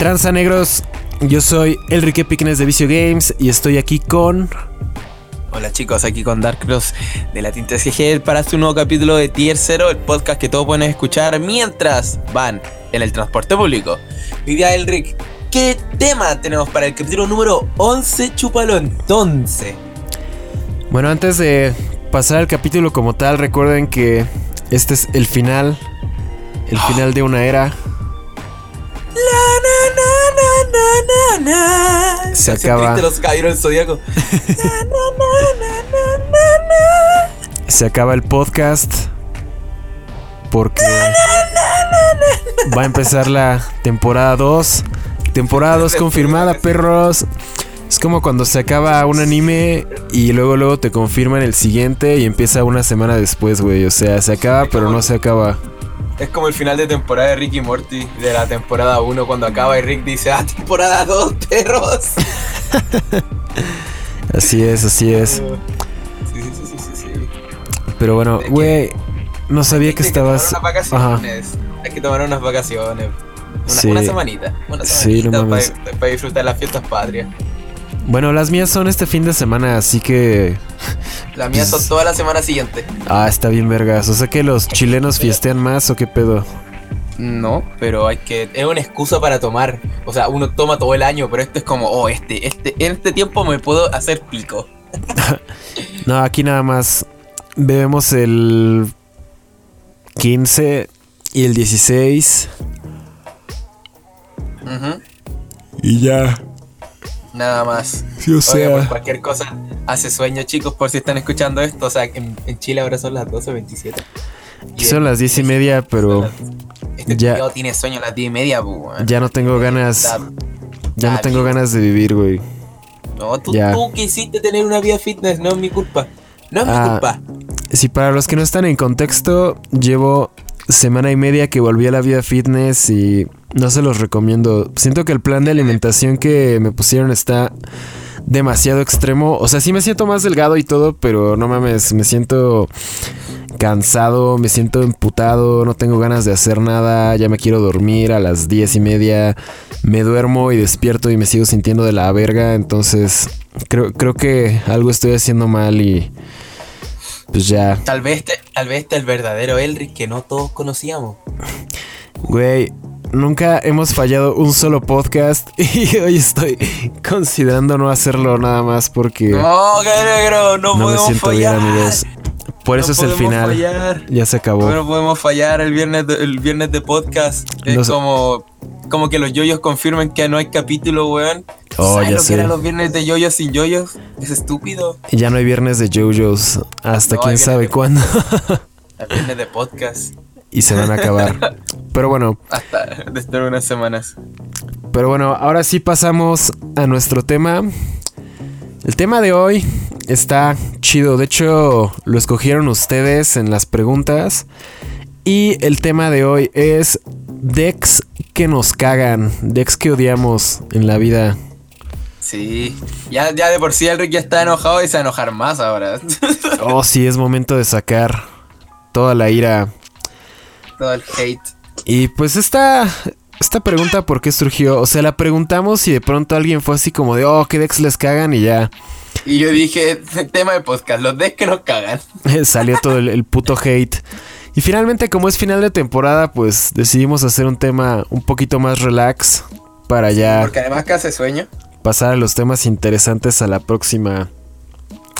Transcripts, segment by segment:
tranza negros? Yo soy Enrique Piquenes de Vicio Games y estoy aquí con... Hola chicos, aquí con Dark Cross de la Tinta SG para este nuevo capítulo de Tier 0, el podcast que todos pueden escuchar mientras van en el transporte público. Mi día Elric, ¿qué tema tenemos para el capítulo número 11? Chúpalo entonces. Bueno, antes de pasar al capítulo como tal, recuerden que este es el final, el final de una era. La, na, na. Se acaba. los caballeros del zodiaco. Se acaba el podcast porque va a empezar la temporada 2. Temporada 2 confirmada, perros. Es como cuando se acaba un anime y luego luego te confirman el siguiente y empieza una semana después, güey. O sea, se acaba, pero no se acaba. Es como el final de temporada de Rick y Morty de la temporada 1 cuando acaba y Rick dice, ah, temporada 2, perros. Así es, así es. Sí, sí, sí, sí, sí, sí. Pero bueno, güey, no sabía que estabas. unas vacaciones. Hay que tomar unas vacaciones. Una, Sí. una semanita. Una Sí, no semanita mames. para disfrutar las fiestas patrias. Bueno, las mías son este fin de semana, así que. Las mías son toda la semana siguiente. Ah, está bien, vergas. O sea que los chilenos fiestean más o qué pedo. No, pero hay que. Es una excusa para tomar. O sea, uno toma todo el año, pero esto es como, oh, este, este, en este tiempo me puedo hacer pico. No, aquí nada más bebemos el 15 y el 16. Ujú. Y ya. Nada más. Sí, o Oiga, pues sea. cualquier cosa hace sueño, chicos, por si están escuchando esto. O sea, en, en Chile ahora son las 12.27. Aquí son las 10 y media, pero Este ya- ya. tiene sueño a las 10 y media, pues, weón. ya no tengo ganas. Ya no tengo ganas de vivir, güey. No, tú, Ya. tú quisiste tener una vida fitness, no es mi culpa. No es mi Ah, culpa. Si para los que no están en contexto, llevo semana y media que volví a la vida fitness y no se los recomiendo. Siento que el plan de alimentación que me pusieron está demasiado extremo. O sea, sí me siento más delgado y todo, pero no mames, me siento cansado, me siento emputado, no tengo ganas de hacer nada, ya me quiero dormir a las diez y media, me duermo y despierto y me sigo sintiendo de la verga, entonces creo, creo que algo estoy haciendo mal y pues ya, Tal vez, tal vez este es el verdadero Elric que no todos conocíamos. güey. Nunca hemos fallado un solo podcast y hoy estoy considerando no hacerlo nada más porque No, negro, no, no me podemos siento fallar. bien, amigos. Por No eso es el final. fallar. Ya se acabó. No podemos fallar el viernes de, el viernes de podcast. Es como, como que los yoyos confirmen que no hay capítulo, weón. Oh, ¿Sabes ya lo sé. que eran los viernes de yoyos sin yoyos? Es estúpido. Ya no hay viernes de JoJo's hasta quién sabe de- cuándo. El viernes de podcast. Y se van a acabar. Pero bueno, Hasta dentro de unas semanas. pero bueno, ahora sí pasamos a nuestro tema. El tema de hoy está chido. De hecho, lo escogieron ustedes en las preguntas. Y el tema de hoy es decks que nos cagan, decks que odiamos en la vida. Sí. Ya, ya de por sí Elric ya está enojado y se va a enojar más ahora. Oh, sí, es momento de sacar toda la ira. Todo el hate. Y pues esta, esta pregunta, ¿por qué surgió? O sea, la preguntamos y de pronto alguien fue así como de, oh, ¿qué decks les cagan? Y ya Y yo dije, tema de podcast, los decks que nos cagan. salió todo el, el puto hate. Y finalmente, como es final de temporada, pues decidimos hacer un tema un poquito más relax para ya Porque además que hace sueño. pasar a los temas interesantes a la próxima.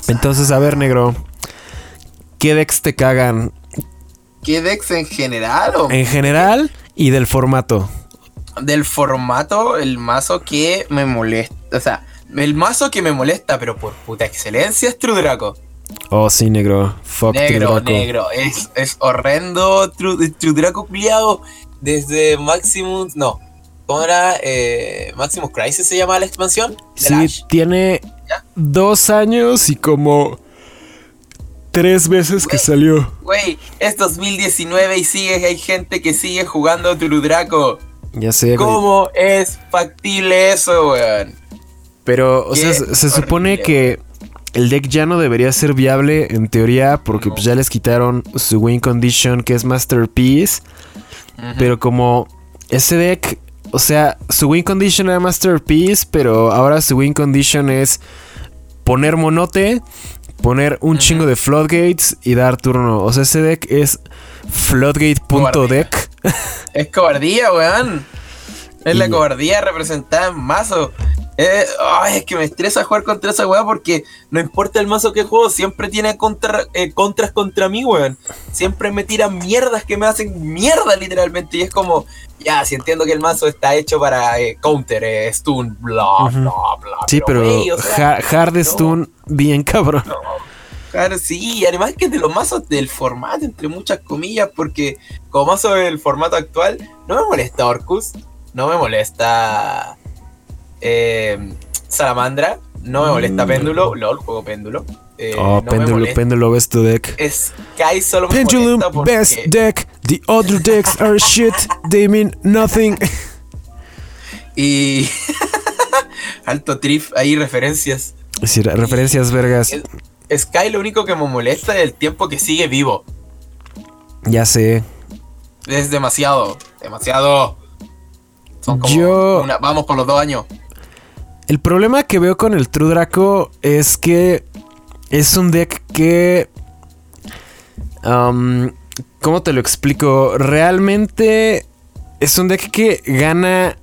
Entonces, a ver, negro, ¿qué decks te cagan ¿Qué decks en general o en general y del formato? del formato? El mazo que me molesta. O sea, el mazo que me molesta, pero por puta excelencia es True Draco. Oh, sí, negro. Fuck negro, True Draco. negro. Es, es horrendo True, True Draco culiado. Desde Maximus. No. ¿Cómo era? Eh, Maximus Crisis se llama la expansión. Sí, Lash. tiene ¿Ya? dos años y como tres veces que salió. Güey, es 2019 y sigue, hay gente que sigue jugando True Draco. Ya sé. ¿Cómo es factible eso, weón? Pero, o Qué sea, se, se supone que el deck ya no debería ser viable en teoría porque No. pues, ya les quitaron su win condition que es Masterpiece. Pero como ese deck o sea, su win condition era Masterpiece, pero ahora su win condition es poner monote, poner un chingo de floodgates y dar turno. O sea, ese deck es floodgate.deck. Es cobardía, weón. Es la cobardía representada en mazo. Eh, ay, es que me estresa jugar contra esa weá porque no importa el mazo que juego, siempre tiene contra, eh, contras contra mí, weón. Siempre me tiran mierdas que me hacen mierda, literalmente. Y es como, ya, si entiendo que el mazo está hecho para eh, counter, stun, bla, bla, bla. Sí, pero, hard stun, bien cabrón. Claro, sí, además que de los mazos del formato, entre muchas comillas, porque como mazo del formato actual, no me molesta Orcus, no me molesta eh, Salamandra, no me molesta mm. Péndulo, LOL, juego Péndulo. Eh, oh, no Péndulo, Péndulo, best deck. Sky solo me Pendulum, porque... best deck. The other decks are shit. They mean nothing. Y. Alto trif, ahí referencias. Sí, referencias vergas. Sky lo único que me molesta es el tiempo que sigue vivo. Ya sé. Es demasiado, demasiado. Son como Yo... vamos por los dos años. El problema que veo con el True Draco es que es un deck que... ¿Cómo te lo explico? Realmente es un deck que gana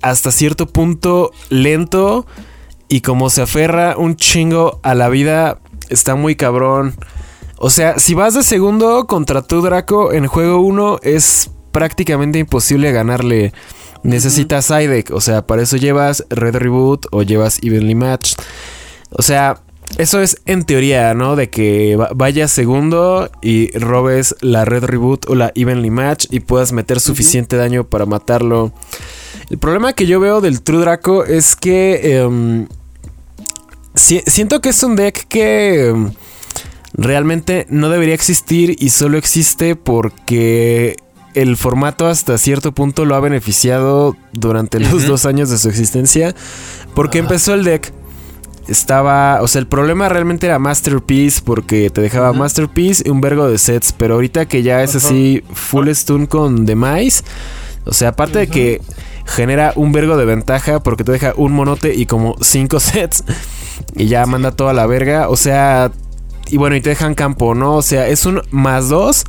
hasta cierto punto lento y como se aferra un chingo a la vida, está muy cabrón. O sea, si vas de segundo contra tu Draco en juego 1 es prácticamente imposible ganarle. Necesitas side deck, o sea, para eso llevas Red Reboot o llevas Evenly Match. O sea, eso es en teoría, ¿no? De que vayas segundo y robes la Red Reboot o la Evenly Match y puedas meter suficiente daño para matarlo. El problema que yo veo del True Draco es que em, siento que es un deck que em, realmente no debería existir y solo existe porque el formato hasta cierto punto lo ha beneficiado durante los dos años de su existencia. Porque empezó el deck. Estaba, o sea, el problema realmente era Masterpiece porque te dejaba Masterpiece y un vergo de sets, pero ahorita que ya es así full stun con Demise, o sea, aparte de que genera un vergo de ventaja porque te deja un monote y como cinco sets y ya manda toda la verga, o sea, y bueno, y te dejan campo, ¿no? O sea, es un más dos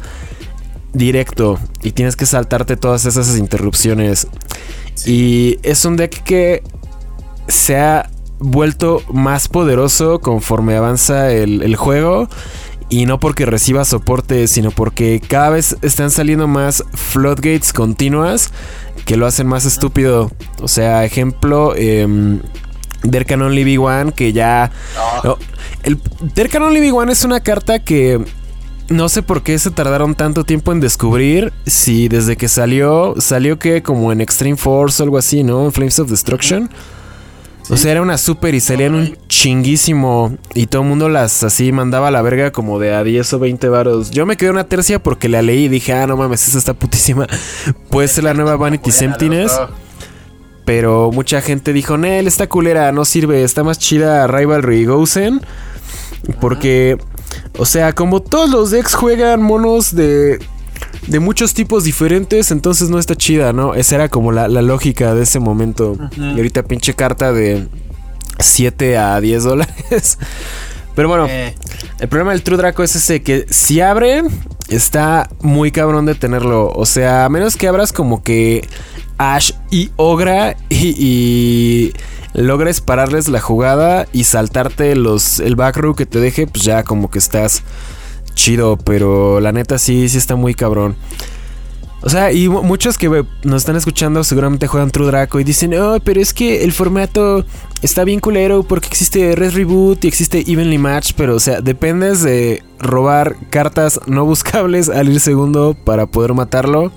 directo y tienes que saltarte todas esas interrupciones. Y es un deck que se ha vuelto más poderoso conforme avanza el, juego. Y no porque reciba soporte, sino porque cada vez están saliendo más floodgates continuas que lo hacen más estúpido. O sea, ejemplo, eh, em, Dercanon Livy One, que ya. Ah. el Dercanon Livy One es una carta que no sé por qué se tardaron tanto tiempo en descubrir si desde que salió, salió que como en Extreme Force o algo así, ¿no? En Flames of Destruction. O sea, era una super y salían un chinguísimo y todo el mundo las así mandaba a la verga como de a 10 o 20 varos. Yo me quedé una tercia porque la leí y dije, ah, no mames, esa está putísima. Puede ser la nueva Vanity Emptiness. Pero mucha gente dijo, Nel, esta culera no sirve, está más chida Rivalry Gozen. Porque o sea, como todos los decks juegan monos de, de muchos tipos diferentes, entonces no está chida, ¿no? Esa era como la, lógica de ese momento. Y ahorita pinche carta de 7 a 10 dólares. Pero bueno, eh. el problema del True Draco es ese que si abre, está muy cabrón de tenerlo. O sea, a menos que abras como que Ash y Ogra y logres pararles la jugada y saltarte los el back row que te deje, pues ya como que estás chido, pero la neta sí, sí está muy cabrón. O sea, y muchos que nos están escuchando seguramente juegan True Draco y dicen, oh, pero es que el formato está bien culero porque existe Red Reboot y existe Evenly Match, pero o sea, dependes de robar cartas no buscables al ir segundo para poder matarlo.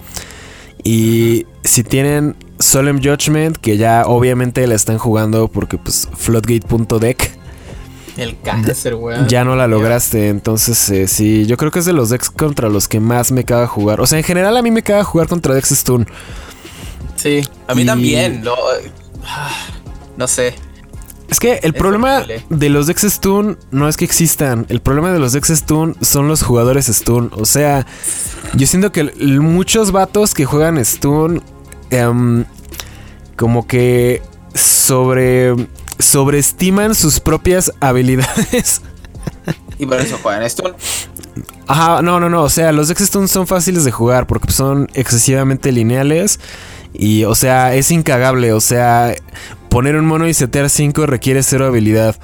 Y si tienen Solemn Judgment, que ya obviamente la están jugando porque pues floodgate.deck. El cáncer, weón. Ya no la lograste, entonces eh, sí, yo creo que es de los decks contra los que más me caga jugar. O sea, en general a mí me caga jugar contra decks Stun. Sí, a mí también. no sé. Es que el problema de los decks Stun no es que existan. El problema de los decks Stun son los jugadores Stun. O sea, yo siento que muchos vatos que juegan Stun Em, como que sobre sobreestiman sus propias habilidades. Y por eso juegan Stun. Ajá, no, no, no. O sea, los Stun son fáciles de jugar porque son excesivamente lineales. Y, o sea, es incagable. O sea, poner un mono y setear 5 requiere cero habilidad.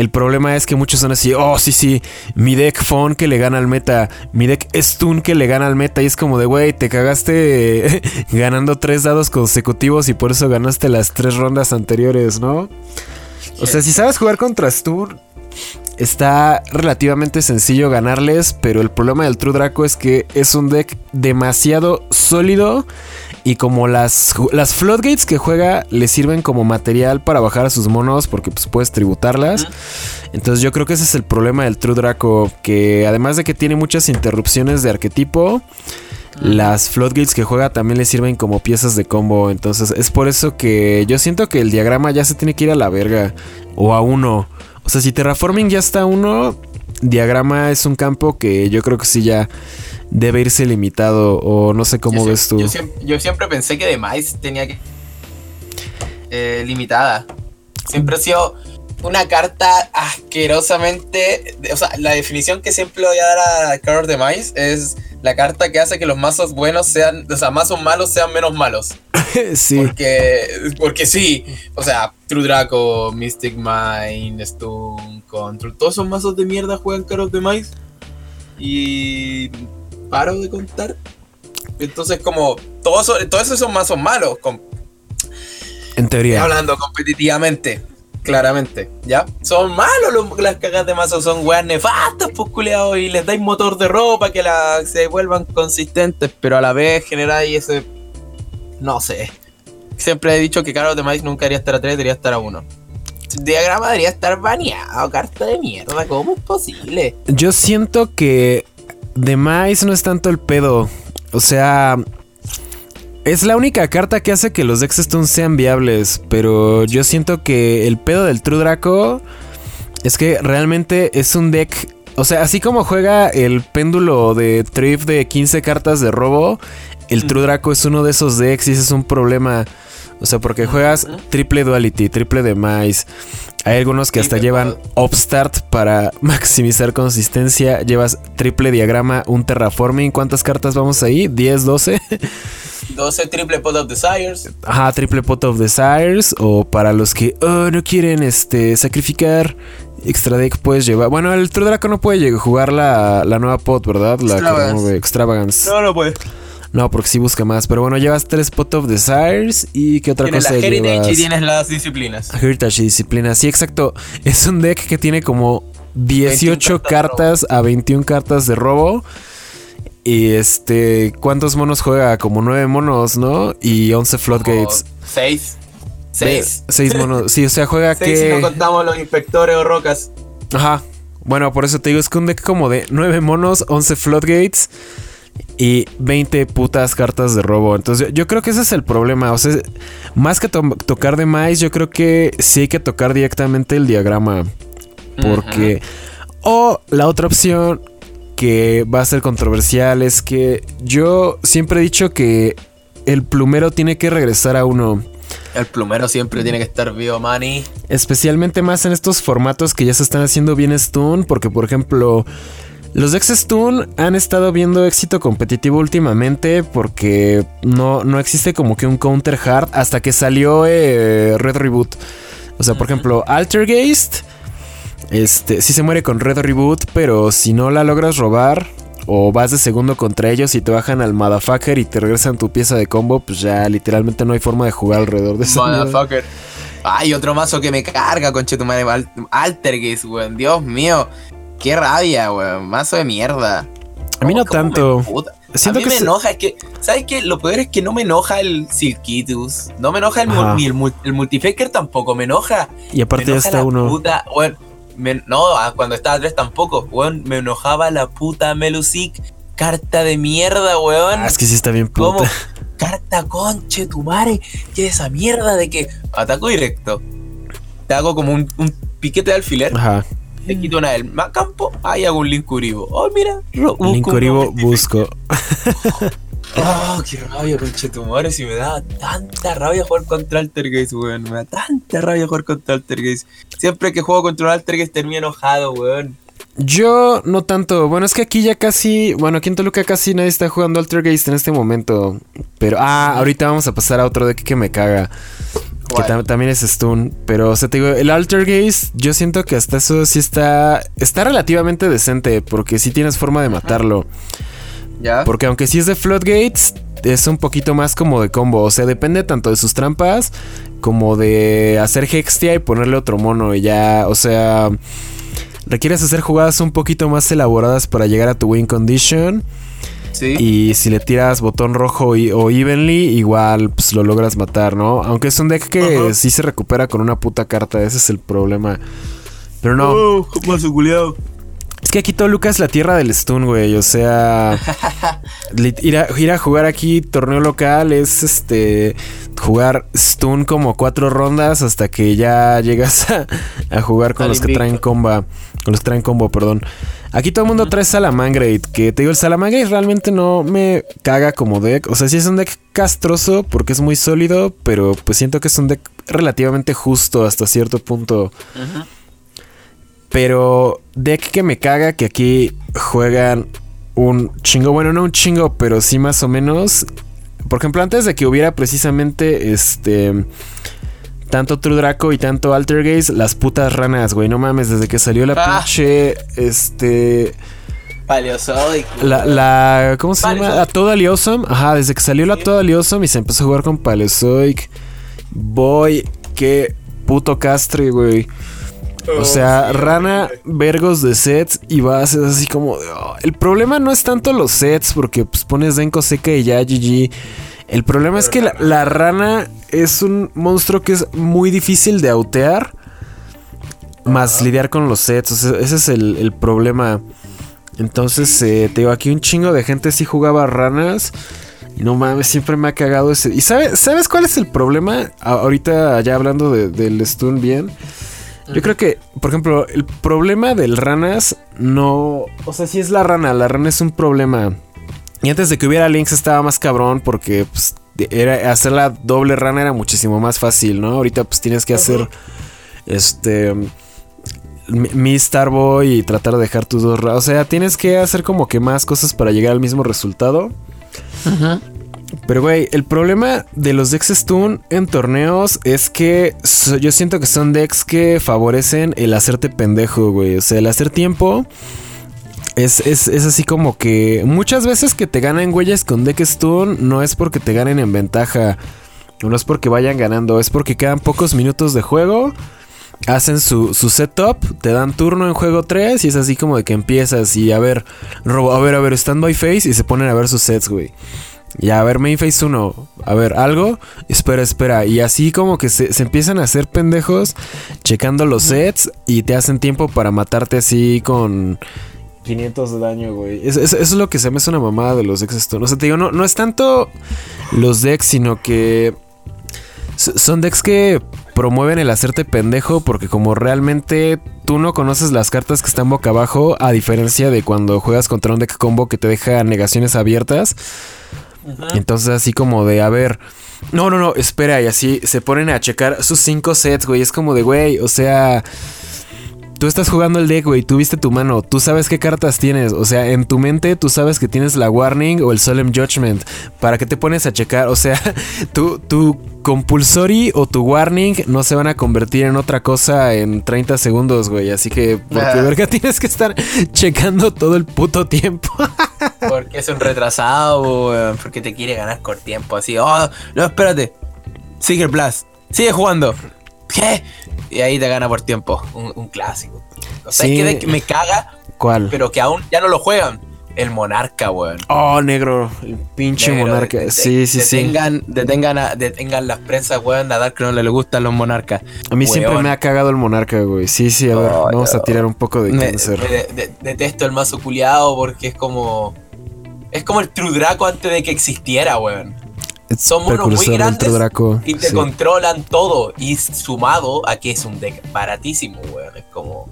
El problema es que muchos son así, oh, sí, sí, mi deck Fon que le gana al meta, mi deck Stun que le gana al meta. Y es como de, güey, te cagaste ganando tres dados consecutivos y por eso ganaste las tres rondas anteriores, ¿no? O sea, si sabes jugar contra Stun, está relativamente sencillo ganarles, pero el problema del True Draco es que es un deck demasiado sólido y como las, las floodgates que juega le sirven como material para bajar a sus monos porque pues puedes tributarlas. Entonces yo creo que ese es el problema del True Draco, que además de que tiene muchas interrupciones de arquetipo, las floodgates que juega también le sirven como piezas de combo. Entonces es por eso que yo siento que el diagrama ya se tiene que ir a la verga o a uno. O sea, si Terraforming ya está uno, diagrama es un campo que yo creo que sí ya debe irse limitado o no sé cómo ves tú. Yo siempre, pensé que Demise tenía que... Eh, limitada. Siempre ha sido una carta asquerosamente... O sea, la definición que siempre voy a dar a Card of Demise es la carta que hace que los mazos buenos sean... O sea, mazos malos sean menos malos. sí. Porque, porque sí. O sea, True Draco, Mystic Mind, Stone, Control. Todos esos mazos de mierda juegan Card of Demise. Y paro de contar. Entonces, como todos, todos esos mazos malos. en teoría. Hablando competitivamente, claramente, ¿ya? Son malos las cagas de mazos, son weas nefastas, pues y les dais motor de ropa que la, se vuelvan consistentes, pero a la vez generáis ese. No sé. Siempre he dicho que Carlos de Maíz nunca debería estar a 3, debería estar a 1. diagrama debería estar baneado, carta de mierda, ¿cómo es posible? Yo siento que de Mais no es tanto el pedo. O sea, es la única carta que hace que los Dexstone sean viables. Pero yo siento que el pedo del True Draco es que realmente es un deck. O sea, así como juega el péndulo de Trif de 15 cartas de robo, el True Draco es uno de esos decks y ese es un problema. O sea, porque juegas triple duality, triple de mais. Hay algunos que hasta llevan upstart para maximizar consistencia. Llevas triple diagrama, un terraforming. ¿Cuántas cartas vamos ahí? ¿10, 12? 12 triple pot of desires. Ajá, triple pot of desires. O para los que oh, no quieren este sacrificar extra deck, puedes llevar. Bueno, el True Draco no puede jugar la, la nueva pot, ¿verdad? La Extravagance. Extravagance. No, no puede. No, porque sí busca más. Pero bueno, llevas tres Pot of Desires. ¿Y qué otra tienes cosa la Heritage y tienes las disciplinas. Heritage y disciplinas. Sí, exacto. Es un deck que tiene como 18 cartas, a 21 cartas de robo. Y este, ¿cuántos monos juega? Como 9 monos, ¿no? Y 11 floodgates. 6. 6. 6 monos. Sí, o sea, juega que. Si no contamos los inspectores o rocas. Ajá. Bueno, por eso te digo, es que un deck como de 9 monos, 11 floodgates y 20 putas cartas de robo. Entonces yo creo que ese es el problema. O sea, más que tocar de más, yo creo que sí hay que tocar directamente el diagrama. Porque... O la otra opción que va a ser controversial es que yo siempre he dicho que el plumero tiene que regresar a uno. El plumero siempre tiene que estar vivo, Manny. Especialmente más en estos formatos que ya se están haciendo bien stun. Porque, por ejemplo, los Dex Stun han estado viendo éxito competitivo últimamente porque no, no existe como que un counter hard hasta que salió eh, Red Reboot. O sea, por ejemplo, Altergeist, este, sí se muere con Red Reboot, pero si no la logras robar o vas de segundo contra ellos y te bajan al motherfucker y te regresan tu pieza de combo, pues ya literalmente no hay forma de jugar alrededor de eso. Motherfucker. Ay, otro mazo que me carga, con madre. Altergeist, weón. Dios mío. Qué rabia, weón. Mazo de mierda. A mí no tanto. a mí me enoja, es que, ¿sabes qué? Lo peor es que no me enoja el Silkitus, no me enoja el, ni el, Multifaker tampoco, me enoja. Y aparte ya está uno. Puta, bueno, no, ah, cuando estaba tres tampoco, weón, me enojaba la puta Melusic, carta de mierda, weón. Ah, es que sí está bien puta. Carta conche, tu madre, ¿qué es esa mierda de que ataco directo? Te hago como un, un piquete de alfiler. Ajá te quito una del campo, ahí hago un Linkuribo. Oh, mira, Linkuribo busco. Oh, qué rabia, conchetumores. Y me da tanta rabia jugar contra Altergeist, weón. Me da tanta rabia jugar contra Altergeist. Siempre que juego contra Altergeist termino enojado, weón. Yo no tanto. Bueno, es que aquí ya casi. Bueno, aquí en Toluca casi nadie está jugando Altergeist en este momento. Pero. Ah, ahorita vamos a pasar a otro deck que me caga. Que también es Stun. Pero, o sea, te digo, el Altergeist, yo siento que hasta eso sí está. Está relativamente decente. Porque sí tienes forma de matarlo. ¿Ya? Porque aunque sí es de Floodgates, es un poquito más como de combo. O sea, depende tanto de sus trampas como de hacer Hextia y ponerle otro mono. Y ya, o sea, requieres hacer jugadas un poquito más elaboradas para llegar a tu win condition. Sí. Y si le tiras botón rojo o evenly, igual pues, lo logras matar, ¿no? Aunque es un deck que sí se recupera con una puta carta, ese es el problema. Pero no. Oh, Es que aquí Toluca es la tierra del stun, güey. O sea, ir a, ir a jugar aquí torneo local es este jugar stun como cuatro rondas hasta que ya llegas a, jugar con Al los que traen comba. Con los que traen combo, perdón. Aquí todo el mundo trae Salamangreat. Que te digo, el Salamangreat realmente no me caga como deck. O sea, sí es un deck castroso porque es muy sólido. Pero pues siento que es un deck relativamente justo hasta cierto punto. Pero deck que me caga que aquí juegan un chingo, bueno, no un chingo, pero sí más o menos. Por ejemplo, antes de que hubiera precisamente este tanto True Draco y tanto Altergaze, las putas ranas, güey, no mames, desde que salió la Ah. pinche este Paleozoic. la, la ¿cómo se llama? La Total Awesome. Ajá, desde que salió la Total Awesome y se empezó a jugar con Paleozoic. Boy, qué puto castre, güey. O sea, rana, vergos de sets y bases así como... oh. El problema no es tanto los sets, porque pues pones Denko seca y ya GG. El problema es que la, la rana es un monstruo que es muy difícil de autear. Más lidiar con los sets. O sea, ese es el, el problema. Entonces, eh, te digo, aquí un chingo de gente sí jugaba ranas. Y no mames, siempre me ha cagado ese. ¿Y sabe- sabes cuál es el problema? A- ahorita ya hablando de- del stun bien. Yo creo que, por ejemplo, el problema del ranas no... O sea, si es la rana, la rana es un problema. Y antes de que hubiera links estaba más cabrón porque pues, era, hacer la doble rana era muchísimo más fácil, ¿no? Ahorita pues tienes que hacer este... Mi Starboy y tratar de dejar tus dos... ra- O sea, tienes que hacer como que más cosas para llegar al mismo resultado. Pero, güey, el problema de los decks Stun en torneos es que so- yo siento que son decks que favorecen el hacerte pendejo, güey. O sea, el hacer tiempo es, es- es así como que muchas veces que te ganan güeyes con deck Stun no es porque te ganen en ventaja. No es porque vayan ganando, es porque quedan pocos minutos de juego. Hacen su, su setup, te dan turno en juego 3 y es así como de que empiezas y a ver, robo, a ver, a ver, stand by face y se ponen a ver sus sets, güey. Ya, a ver, main phase 1. A ver, algo. Espera, espera. Y así como que se, se empiezan a hacer pendejos checando los sets y te hacen tiempo para matarte así con 500 de daño, güey. Es- es- Eso, es lo que se me hace una mamada de los decks Stone. O sea, te digo, no, no es tanto los decks, sino que son decks que promueven el hacerte pendejo porque como realmente tú no conoces las cartas que están boca abajo, a diferencia de cuando juegas contra un deck combo que te deja negaciones abiertas. Entonces así como de, a ver, no, no, no, espera, y así se ponen a checar sus cinco sets, güey. Es como de, güey, o sea, tú estás jugando el deck, güey, tú viste tu mano, tú sabes qué cartas tienes, o sea, en tu mente tú sabes que tienes la Warning o el Solemn Judgment. ¿Para qué te pones a checar? O sea, tu, tu Compulsory o tu Warning no se van a convertir en otra cosa en 30 segundos, güey. Así que, ¿por qué Ah. verga tienes que estar checando todo el puto tiempo? Porque es un retrasado, weón, porque te quiere ganar con tiempo. Así, oh, no, espérate. Sigue el Blast. Sigue jugando. ¿Qué? Y ahí te gana por tiempo. Un, un clásico. O sea, Sí. es que me caga, ¿Cuál? pero que aún ya no lo juegan. El Monarca, weón. Oh, negro, el pinche Negro, monarca. de- de- sí, sí, sí. detengan, Detengan, a- detengan las prensas, weón, a Dark que no le gustan los monarcas. A mí siempre me ha cagado el monarca, güey. Sí, sí, a ver, Oh, vamos a tirar un poco de cáncer. de- detesto el mazo culiado porque es como. Es como el True Draco antes de que existiera, weón. Son monos muy grandes Draco. Y te sí. controlan todo. Y sumado a que es un deck baratísimo, weón. Es como.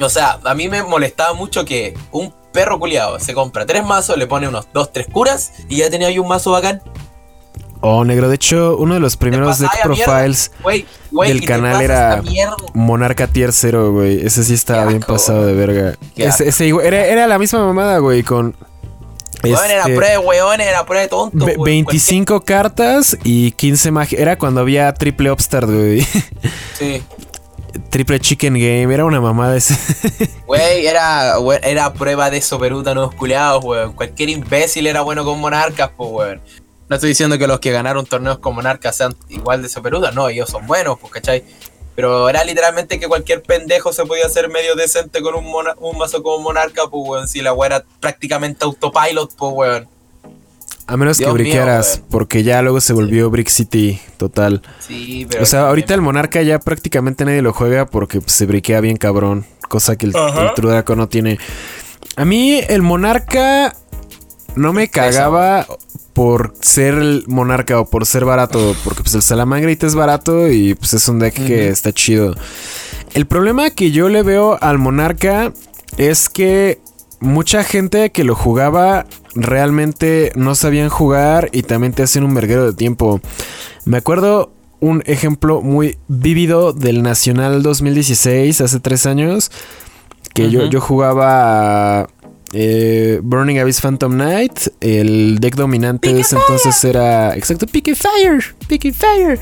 O sea, a mí me molestaba mucho que un perro culiado. Se compra tres mazos, le pone unos dos, tres curas y ya tenía ahí un mazo bacán. Oh, negro. De hecho, uno de los primeros deck profiles wey, wey, del canal era Monarca Tier 0, güey. Ese sí estaba bien pasado de verga. Ese, ese, era, era la misma mamada, güey, con Weón, era este, prueba de weón, era prueba de tonto. 25 cartas y 15 magia. Era cuando había triple Upstart, güey. Sí. Triple Chicken Game, era una mamada ese. Güey, era, era prueba de soperuta, no culiados, weón. Cualquier imbécil era bueno con monarcas, pues, weón. No estoy diciendo que los que ganaron torneos con monarcas sean igual de soperuta, no, ellos son buenos, pues, ¿cachai? Pero era literalmente que cualquier pendejo se podía hacer medio decente con un, un mazo como monarca, pues, weón. Si la weá era prácticamente autopilot, pues, weón. A menos que briquearas, porque ya luego se volvió Brick City total. Sí, pero. O sea, ahorita el Monarca ya prácticamente nadie lo juega porque se briquea bien cabrón. Cosa que el, Trudaco no tiene. A mí el Monarca no me cagaba por ser el monarca o por ser barato, porque pues el Salamangreat es barato y pues es un deck que está chido. El problema que yo le veo al monarca es que mucha gente que lo jugaba realmente no sabían jugar y también te hacen un verguero de tiempo. Me acuerdo un ejemplo muy vívido del Nacional 2016, hace tres años, que yo, yo jugaba eh, Burning Abyss Phantom Knight. El deck dominante de ese entonces era. Exacto, Picky Fire. Picky Fire.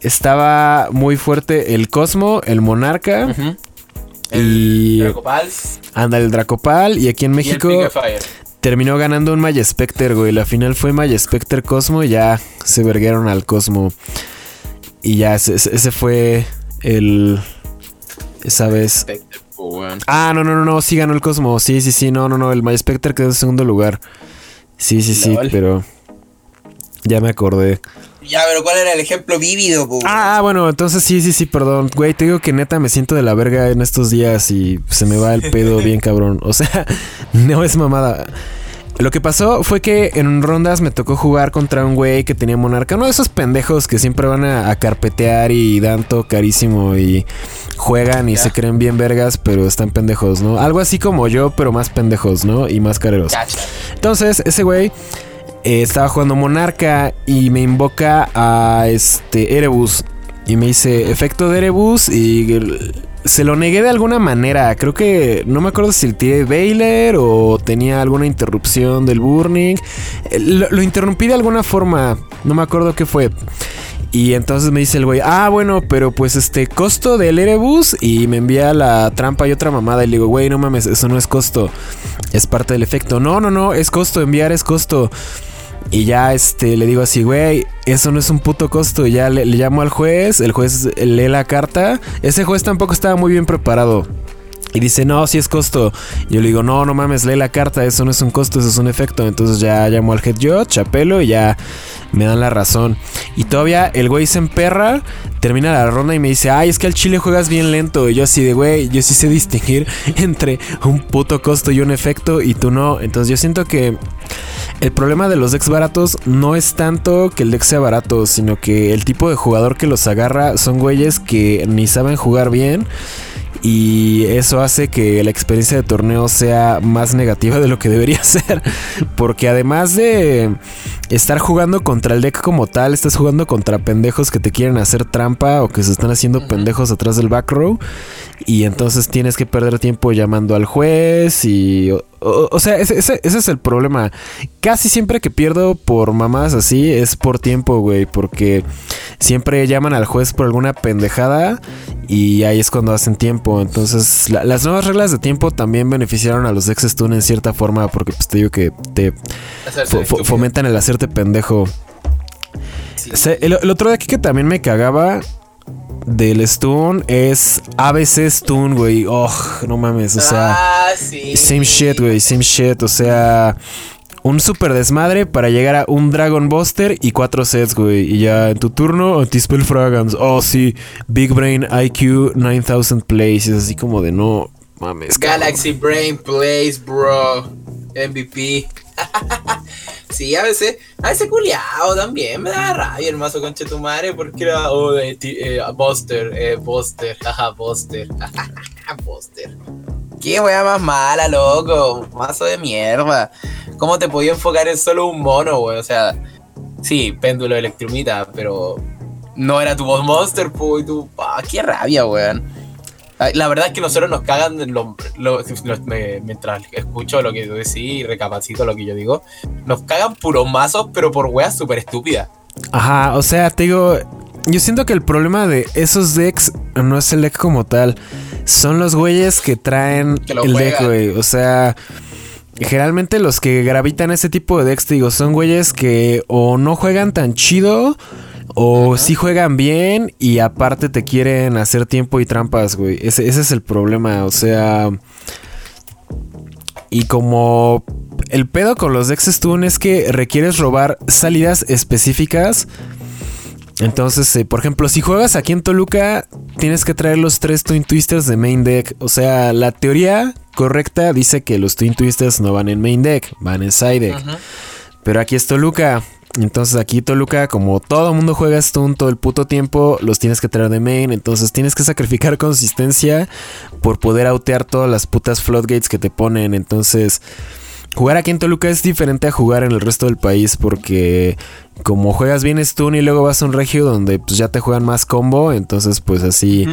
Estaba muy fuerte el Cosmo, el Monarca. El Dracopal. Anda, el Dracopal. Y aquí en México. Terminó ganando un Maya Specter, güey. La final fue Maya Specter Cosmo y ya se vergueron al Cosmo. Y ya, ese, ese fue el. Esa vez. Ah, no, no, no, no, sí ganó el Cosmo. Sí, sí, sí, no, no, no. El My Spectre quedó en segundo lugar. Sí, sí, sí, pero. Ya me acordé. Ya, pero ¿cuál era el ejemplo vívido, Ah, bueno, entonces sí, sí, sí, perdón. Güey, te digo que neta me siento de la verga en estos días y se me va el pedo bien cabrón. O sea, no es mamada. Lo que pasó fue que en rondas me tocó jugar contra un güey que tenía monarca. Uno de esos pendejos que siempre van a, carpetear y dan todo carísimo y juegan y se creen bien vergas, pero están pendejos, ¿no? Algo así como yo, pero más pendejos, ¿no? Y más careros. Entonces, ese güey eh, estaba jugando monarca y me invoca a este Erebus. Y me dice efecto de Erebus y se lo negué de alguna manera. Creo que no me acuerdo si el tiré Baylor o tenía alguna interrupción del burning. Eh, lo, interrumpí de alguna forma. No me acuerdo qué fue. Y entonces me dice el güey, ah, bueno, pero pues este costo del Erebus y me envía la trampa y otra mamada. Y le digo, güey, no mames, eso no es costo. Es parte del efecto. No, no, no, es costo, enviar es costo. Y ya este le digo así, güey, eso no es un puto costo. Y ya le, llamo al juez, el juez lee la carta. Ese juez tampoco estaba muy bien preparado. Y dice, no, si es costo. Yo le digo, no, no mames, lee la carta, eso no es un costo, eso es un efecto. Entonces ya llamo al head judge, chapelo y ya me dan la razón. Y todavía el güey se emperra, termina la ronda y me dice, ay, es que al chile juegas bien lento. Y yo así de, güey, yo sí sé distinguir entre un puto costo y un efecto y tú no. Entonces yo siento que el problema de los decks baratos no es tanto que el deck sea barato, sino que el tipo de jugador que los agarra son güeyes que ni saben jugar bien y eso hace que la experiencia de torneo sea más negativa de lo que debería ser. Porque además de estar jugando contra el deck como tal, estás jugando contra pendejos que te quieren hacer trampa o que se están haciendo pendejos atrás del back row. Y entonces tienes que perder tiempo llamando al juez y... O, sea, ese, ese, es el problema. Casi siempre que pierdo por mamás así es por tiempo, güey. Porque siempre llaman al juez por alguna pendejada y ahí es cuando hacen tiempo. Entonces, las nuevas reglas de tiempo también beneficiaron a los ex stun en cierta forma porque pues te digo que te fomentan el hacerte pendejo. el, otro de aquí que también me cagaba del stun es ABC stun, güey. Oh, no mames, o sea, ah, same shit, güey, same shit, o sea, un super desmadre para llegar a un Dragon Buster y cuatro sets, güey. Y ya en tu turno, Anti-Spell Fragance. Oh, sí. Big Brain IQ 9000 Plays. Es así como de no mames. Galaxy Brain Plays, bro. MVP. sí, a veces, a veces culiao también me da rabia el mazo conche tu madre porque era oh, eh, eh, Buster, eh, Buster, jaja, Buster, Buster. qué wea más mala, loco. Mazo de mierda. ¿Cómo te podía enfocar en solo un mono, weón? O sea, sí, péndulo electrumita, pero no era tu boss monster, pues, y tú, ah, qué rabia, weón. La verdad es que nosotros nos cagan mientras escucho lo que tú decís y recapacito lo que yo digo. Nos cagan puros mazos, pero por weas súper estúpidas. Ajá, o sea, te digo, yo siento que el problema de esos decks no es el deck como tal, son los güeyes que traen el deck, güey. O sea, generalmente los que gravitan ese tipo de decks, te digo, son güeyes que o no juegan tan chido o si sí juegan bien y aparte te quieren hacer tiempo y trampas, güey. Ese, ese es el problema, o sea... Y como el pedo con los decks Stun es que requieres robar salidas específicas. Entonces, eh, por ejemplo, si juegas aquí en Toluca, tienes que traer los tres Twin Twisters de main deck. O sea, la teoría correcta dice que los Twin Twisters no van en main deck, van en side deck. Pero aquí es Toluca. Entonces aquí Toluca, como todo mundo juega Stun todo el puto tiempo, los tienes que traer de main. Entonces tienes que sacrificar consistencia por poder autear todas las putas floodgates que te ponen. Entonces, jugar aquí en Toluca es diferente a jugar en el resto del país porque como juegas bien Stun y luego vas a un regio donde pues, ya te juegan más combo, entonces pues así...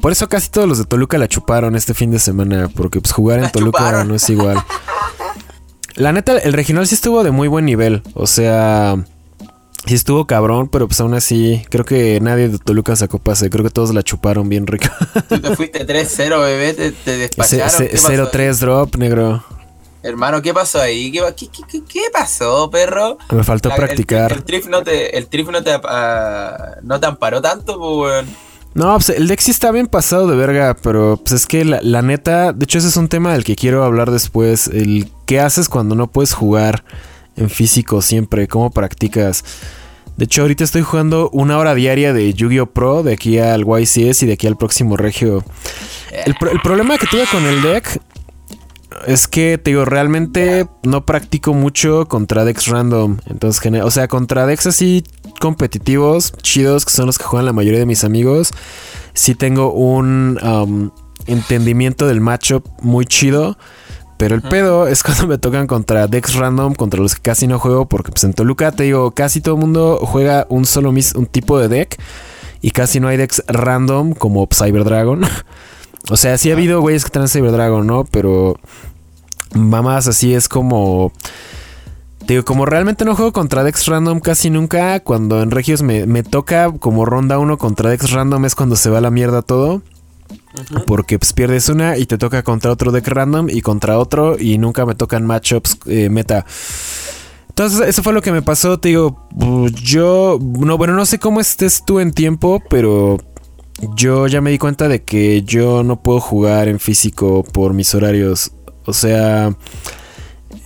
Por eso casi todos los de Toluca la chuparon este fin de semana, porque pues jugar en Toluca no es igual. La neta, el regional sí estuvo de muy buen nivel. O sea, sí estuvo cabrón, pero pues aún así, creo que nadie de Toluca sacó pase. Creo que todos la chuparon bien rico. Tú te fuiste 3-0, bebé, te, te despacharon. 0-3 drop, negro. Hermano, ¿qué pasó ahí? ¿Qué, qué, pasó, perro? Me faltó practicar. El, el, trif no te, el trif no te, uh, no te amparó tanto, pues, no, pues el deck sí está bien pasado de verga, pero pues es que la, neta, de hecho ese es un tema del que quiero hablar después, el qué haces cuando no puedes jugar en físico siempre, cómo practicas. De hecho ahorita estoy jugando una hora diaria de Yu-Gi-Oh! Pro de aquí al YCS y de aquí al próximo regio. El, el problema que tuve con el deck es que te digo, realmente no practico mucho contra decks random. Entonces, o sea, contra decks así competitivos, chidos, que son los que juegan la mayoría de mis amigos, sí tengo un um, entendimiento del matchup muy chido. Pero el pedo es cuando me tocan contra decks random, contra los que casi no juego, porque pues en Toluca te digo, casi todo el mundo juega un solo mis, un tipo de deck. Y casi no hay decks random como Cyber Dragon. o sea, sí ha habido güeyes que traen Cyber Dragon, ¿no? Pero mamás así es como Digo, como realmente no juego contra Dex Random casi nunca, cuando en Regios me, toca como ronda uno contra Dex Random es cuando se va la mierda todo. Porque pues, pierdes una y te toca contra otro deck random y contra otro y nunca me tocan matchups eh, meta. Entonces, eso fue lo que me pasó. Te digo, yo, no, bueno, no sé cómo estés tú en tiempo, pero yo ya me di cuenta de que yo no puedo jugar en físico por mis horarios. O sea,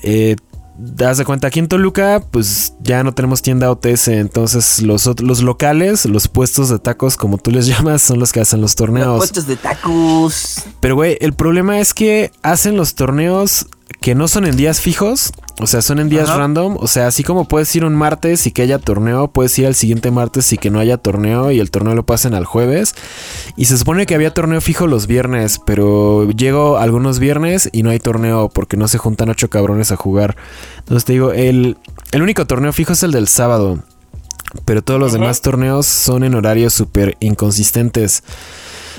eh, das de cuenta, aquí en Toluca, pues ya no tenemos tienda OTS, entonces los, los locales, los puestos de tacos, como tú les llamas, son los que hacen los torneos. Los puestos de tacos. Pero, güey, el problema es que hacen los torneos que no son en días fijos, o sea, son en días random. O sea, así como puedes ir un martes y que haya torneo, puedes ir al siguiente martes y que no haya torneo y el torneo lo pasen al jueves. Y se supone que había torneo fijo los viernes, pero llego algunos viernes y no hay torneo porque no se juntan ocho cabrones a jugar. Entonces te digo, el, el único torneo fijo es el del sábado. Pero todos los demás torneos son en horarios súper inconsistentes.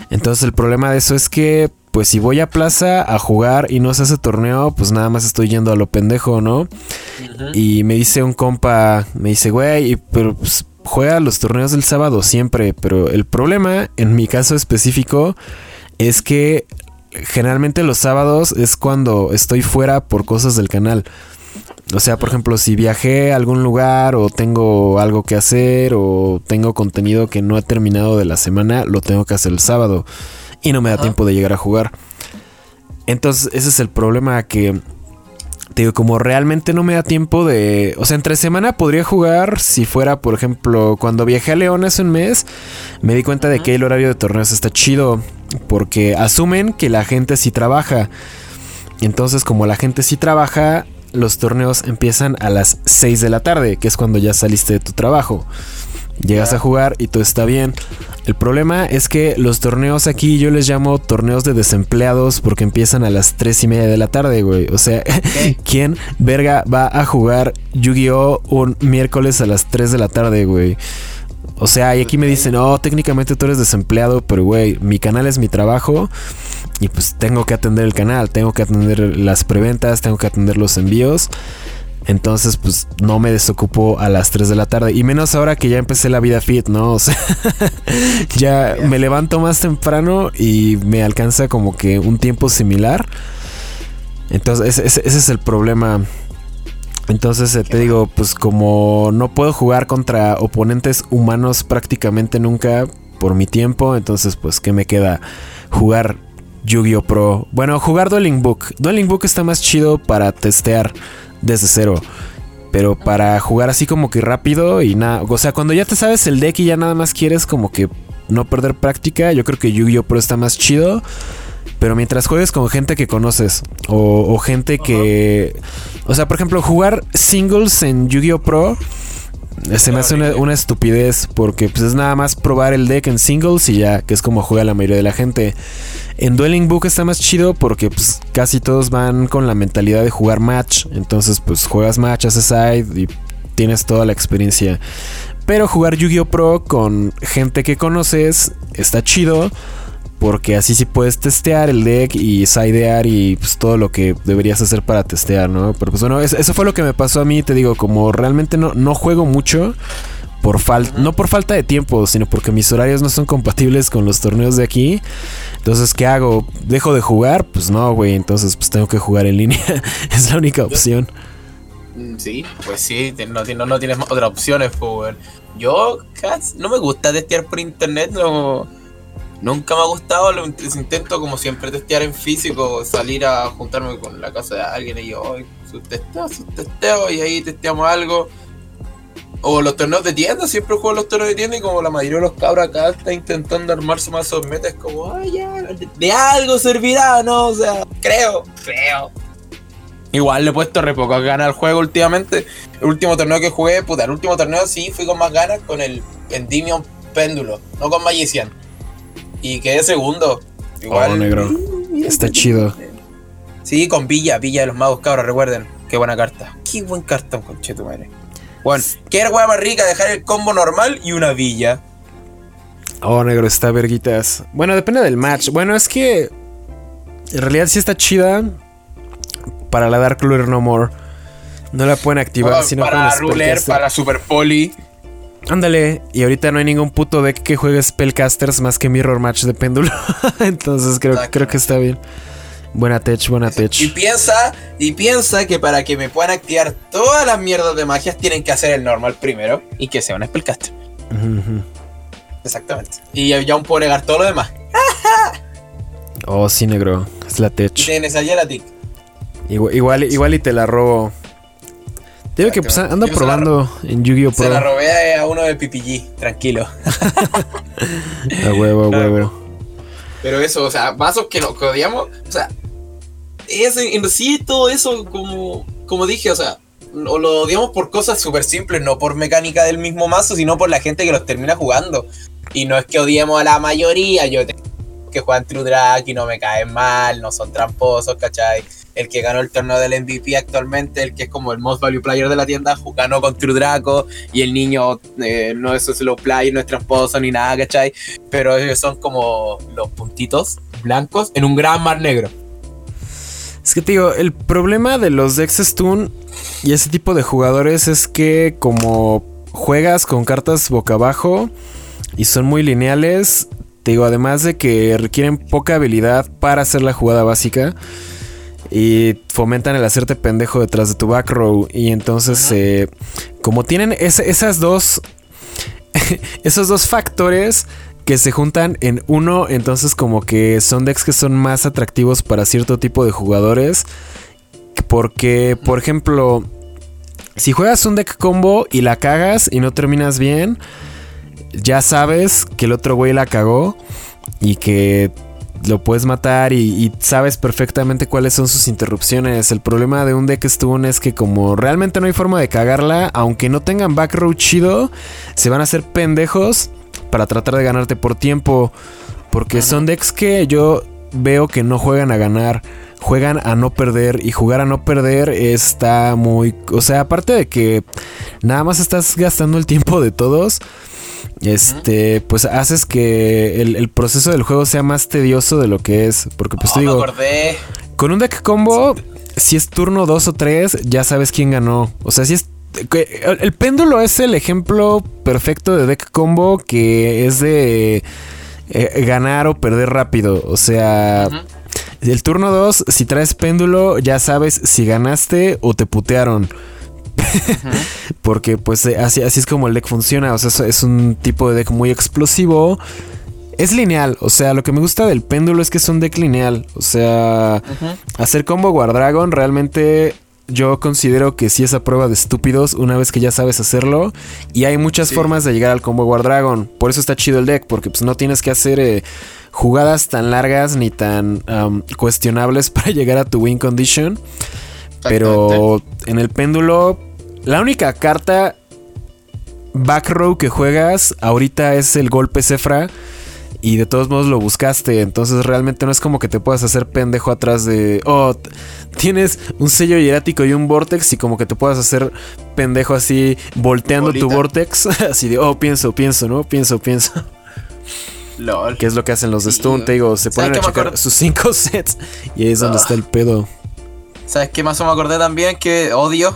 Entonces el problema de eso es que pues si voy a plaza a jugar y no se hace torneo, pues nada más estoy yendo a lo pendejo, ¿no? Y me dice un compa, me dice, güey, pero pues, juega los torneos del sábado siempre, pero el problema, en mi caso específico, es que generalmente los sábados es cuando estoy fuera por cosas del canal. O sea, por ejemplo, si viajé a algún lugar o tengo algo que hacer o tengo contenido que no he terminado de la semana, lo tengo que hacer el sábado y no me da tiempo de llegar a jugar. Entonces, ese es el problema que te digo, como realmente no me da tiempo de. O sea, entre semana podría jugar si fuera, por ejemplo, cuando viajé a León hace un mes, me di cuenta de que el horario de torneos está chido. Porque asumen que la gente sí trabaja. Entonces, como la gente sí trabaja, los torneos empiezan a las 6 de la tarde, que es cuando ya saliste de tu trabajo. Llegas a jugar y todo está bien. El problema es que los torneos aquí yo les llamo torneos de desempleados porque empiezan a las 3 y media de la tarde, güey. O sea, ¿quién verga va a jugar Yu-Gi-Oh un miércoles a las 3 de la tarde, güey? O sea, y aquí me dicen, oh, técnicamente tú eres desempleado, pero güey, mi canal es mi trabajo y pues tengo que atender el canal, tengo que atender las preventas, tengo que atender los envíos. Entonces, pues no me desocupo a las 3 de la tarde. Y menos ahora que ya empecé la vida fit, ¿no? O sea, ya me levanto más temprano y me alcanza como que un tiempo similar. Entonces, ese, es el problema. Entonces, eh, te digo, pues como no puedo jugar contra oponentes humanos prácticamente nunca por mi tiempo, entonces, pues, ¿qué me queda? Jugar Yu-Gi-Oh! Pro. Bueno, jugar Dueling Book. Dueling Book está más chido para testear desde cero. Pero para jugar así como que rápido y nada. O sea, cuando ya te sabes el deck y ya nada más quieres como que no perder práctica, yo creo que Yu-Gi-Oh! Pro está más chido. Pero mientras juegues con gente que conoces o, gente que... O sea, por ejemplo, jugar singles en Yu-Gi-Oh! Pro se me hace una, estupidez porque pues es nada más probar el deck en singles y ya, que es como juega la mayoría de la gente. En Dueling Book está más chido porque pues casi todos van con la mentalidad de jugar match, entonces pues juegas match, haces side y tienes toda la experiencia. Pero jugar Yu-Gi-Oh Pro con gente que conoces está chido porque así sí puedes testear el deck y sidear y pues todo lo que deberías hacer para testear, ¿no? Pero pues bueno, eso, fue lo que me pasó a mí, te digo, como realmente no, no juego mucho. Por falta, no por falta de tiempo, sino porque mis horarios no son compatibles con los torneos de aquí. Entonces, ¿qué hago? ¿Dejo de jugar? Pues no, güey. Entonces, pues tengo que jugar en línea. es la única opción. Mm, sí, pues sí, no, no, no tienes otras opciones, pues, Yo casi, no me gusta testear por internet, no Nunca me ha gustado, lo intento como siempre testear en físico, salir a juntarme con la casa de alguien y yo, su testeo, su testeo, y ahí testeamos algo. O los torneos de tienda, siempre juego los torneos de tienda y como la mayoría de los cabros acá está intentando armar su mazo de metas, como, ay, ya, de algo servirá, ¿no? O sea, creo, creo. Igual le he puesto re poco ganas al juego últimamente. El último torneo que jugué, puta, el último torneo sí fui con más ganas con el Endymion Péndulo, no con Magician. Y quedé segundo. Igual. Oh, negro. Está chido. Sí, con Villa, Villa de los Magos, cabros, recuerden. Qué buena carta. Qué buen cartón, madre. Bueno, ¿qué era hueá más rica? Dejar el combo normal y una Villa. Oh, negro, está verguitas. Bueno, depende del match. Bueno, es que. En realidad sí está chida. Para la Dark Ruler No More. No la pueden activar. sino para Ruler, para Super Poli. Ándale, y ahorita no hay ningún puto deck que juegue Spellcasters más que Mirror Match de péndulo. Entonces creo, creo que está bien. Buena tech, buena tech. Y piensa, y piensa que para que me puedan activar todas las mierdas de magias tienen que hacer el normal primero y que sea un Spellcaster. Exactamente. Y ya aún puedo negar todo lo demás. oh, sí, negro. Es la tech. tienes allá la tic. Igual, igual, igual y te la robo Digo que pues, ando probando en Yu-Gi-Oh! Se la robé a uno de PPG, tranquilo. a huevo, a huevo. Pero eso, o sea, vasos que, que odiamos, o sea, en sí todo eso, como, como dije, o sea, lo, odiamos por cosas súper simples, no por mecánica del mismo mazo, sino por la gente que los termina jugando. Y no es que odiemos a la mayoría, yo que juegan True Drag y no me caen mal, no son tramposos, ¿cachai? el que ganó el torneo del MVP actualmente, el que es como el most value player de la tienda, ganó con True Draco y el niño eh, no es slow player, no es tramposo ni nada, ¿cachai? Pero ellos son como los puntitos blancos en un gran mar negro. Es que te digo, el problema de los Dex Stun y ese tipo de jugadores es que como juegas con cartas boca abajo y son muy lineales, te digo, además de que requieren poca habilidad para hacer la jugada básica, y fomentan el hacerte pendejo detrás de tu back row. Y entonces, eh, como tienen esas dos, esos dos factores que se juntan en uno, entonces como que son decks que son más atractivos para cierto tipo de jugadores. Porque, por ejemplo, si juegas un deck combo y la cagas y no terminas bien, ya sabes que el otro güey la cagó y que lo puedes matar y, sabes perfectamente cuáles son sus interrupciones. El problema de un deck Stun es que como realmente no hay forma de cagarla, aunque no tengan back row chido, se van a hacer pendejos para tratar de ganarte por tiempo. Porque son decks que yo veo que no juegan a ganar, juegan a no perder. Y jugar a no perder está muy... O sea, aparte de que nada más estás gastando el tiempo de todos. Este, pues haces que el, el proceso del juego sea más tedioso de lo que es. Porque pues te Oh, me digo, acordé. con un deck combo, si es turno 2 o 3, ya sabes quién ganó. O sea, si es. El, péndulo es el ejemplo perfecto de deck combo que es de eh, ganar o perder rápido. O sea, el turno 2, si traes péndulo, ya sabes si ganaste o te putearon. Porque pues eh, así, así es como el deck funciona. O sea, es, un tipo de deck muy explosivo. Es lineal. O sea, lo que me gusta del péndulo es que es un deck lineal. O sea, hacer combo Guardragon realmente yo considero que sí es a prueba de estúpidos una vez que ya sabes hacerlo. Y hay muchas Sí. formas de llegar al combo Guardragon. Por eso está chido el deck. Porque pues no tienes que hacer eh, jugadas tan largas ni tan cuestionables para llegar a tu win condition. Pero en el péndulo, la única carta back row que juegas ahorita es el golpe Cefra. Y de todos modos lo buscaste. Entonces realmente no es como que te puedas hacer pendejo atrás de. Oh, tienes un sello hierático y un vortex. Y como que te puedas hacer pendejo así, volteando tu vortex. Así de, oh, pienso, pienso, ¿no? Pienso, pienso. LOL. Que es lo que hacen los de Stun. Te digo, se ¿sabes ponen a checar sus cinco sets. Y ahí es donde Ah. está el pedo. ¿Sabes qué más me acordé también? Que odio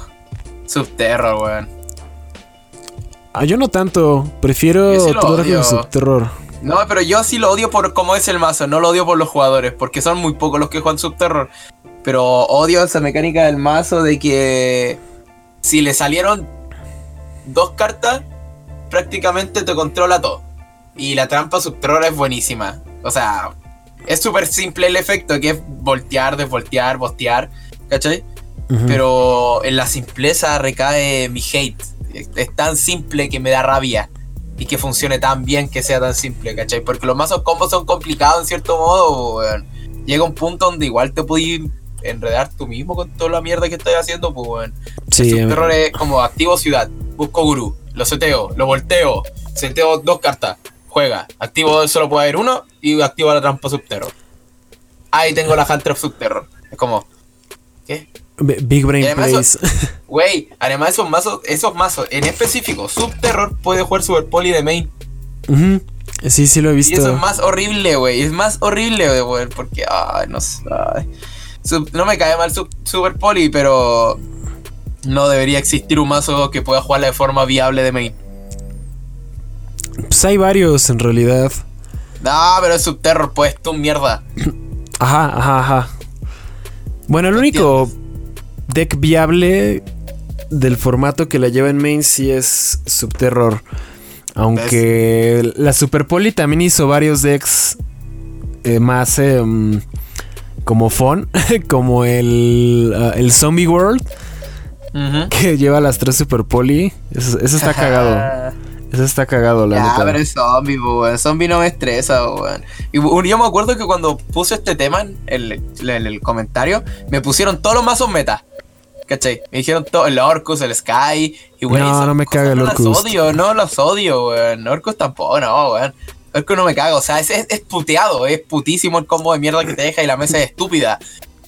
Subterror, weón. Ah, yo no tanto. Prefiero sí lo todo el subterror. No, pero yo sí lo odio por cómo es el mazo, no lo odio por los jugadores, porque son muy pocos los que juegan Subterror. Pero odio esa mecánica del mazo de que si le salieron dos cartas, prácticamente te controla todo. Y la trampa Subterror es buenísima. O sea, es súper simple el efecto, que es voltear, desvoltear, bostear, ¿cachai? Pero en la simpleza recae mi hate. Es, es tan simple que me da rabia. Y que funcione tan bien que sea tan simple, ¿cachai? Porque los mazos combos son complicados en cierto modo, weón. Llega un punto donde igual te puedes enredar tú mismo con toda la mierda que estás haciendo, pues, weón. Sí, terror es como activo ciudad, busco gurú, lo seteo, lo volteo, seteo dos cartas, juega, activo solo puede haber uno y activo la trampa subterror. Ahí tengo la Hunter of Subterror. Es como, ¿qué? Big Brain Plays. Güey, además esos mazos, esos mazos, en específico, Subterror puede jugar Super Poly de main. Sí, sí lo he Y eso visto. es más horrible, güey. Es más horrible, güey, porque, ay, no sé. ay. No me cae mal Super Poly, pero no debería existir un mazo que pueda jugarla de forma viable de main. Pues hay varios en realidad. No, pero es Subterror, pues, tú mierda. Ajá, ajá, ajá. Bueno, el único deck viable del formato que la lleva en main sí es Subterror. Aunque la Super Poli también hizo varios decks eh, más em, como fun, como el, ah, el Zombie World, que lleva las tres Super Poli. Eso, eso está cagado. Eso está cagado, la neta. pero es zombie, weón. Zombie no me estresa, weón. Y yo me acuerdo que cuando puse este tema en el, en el comentario, me pusieron todos los mazos meta. ¿Cachai? Me dijeron todo, el Orcus, el Sky. Y weón, No, no me caga el no Orcus. Los odio, no los odio, weón. Orcus tampoco, no, weón. Orcus no me caga, o sea, es, es, es puteado, es putísimo el combo de mierda que te deja y la mesa es estúpida.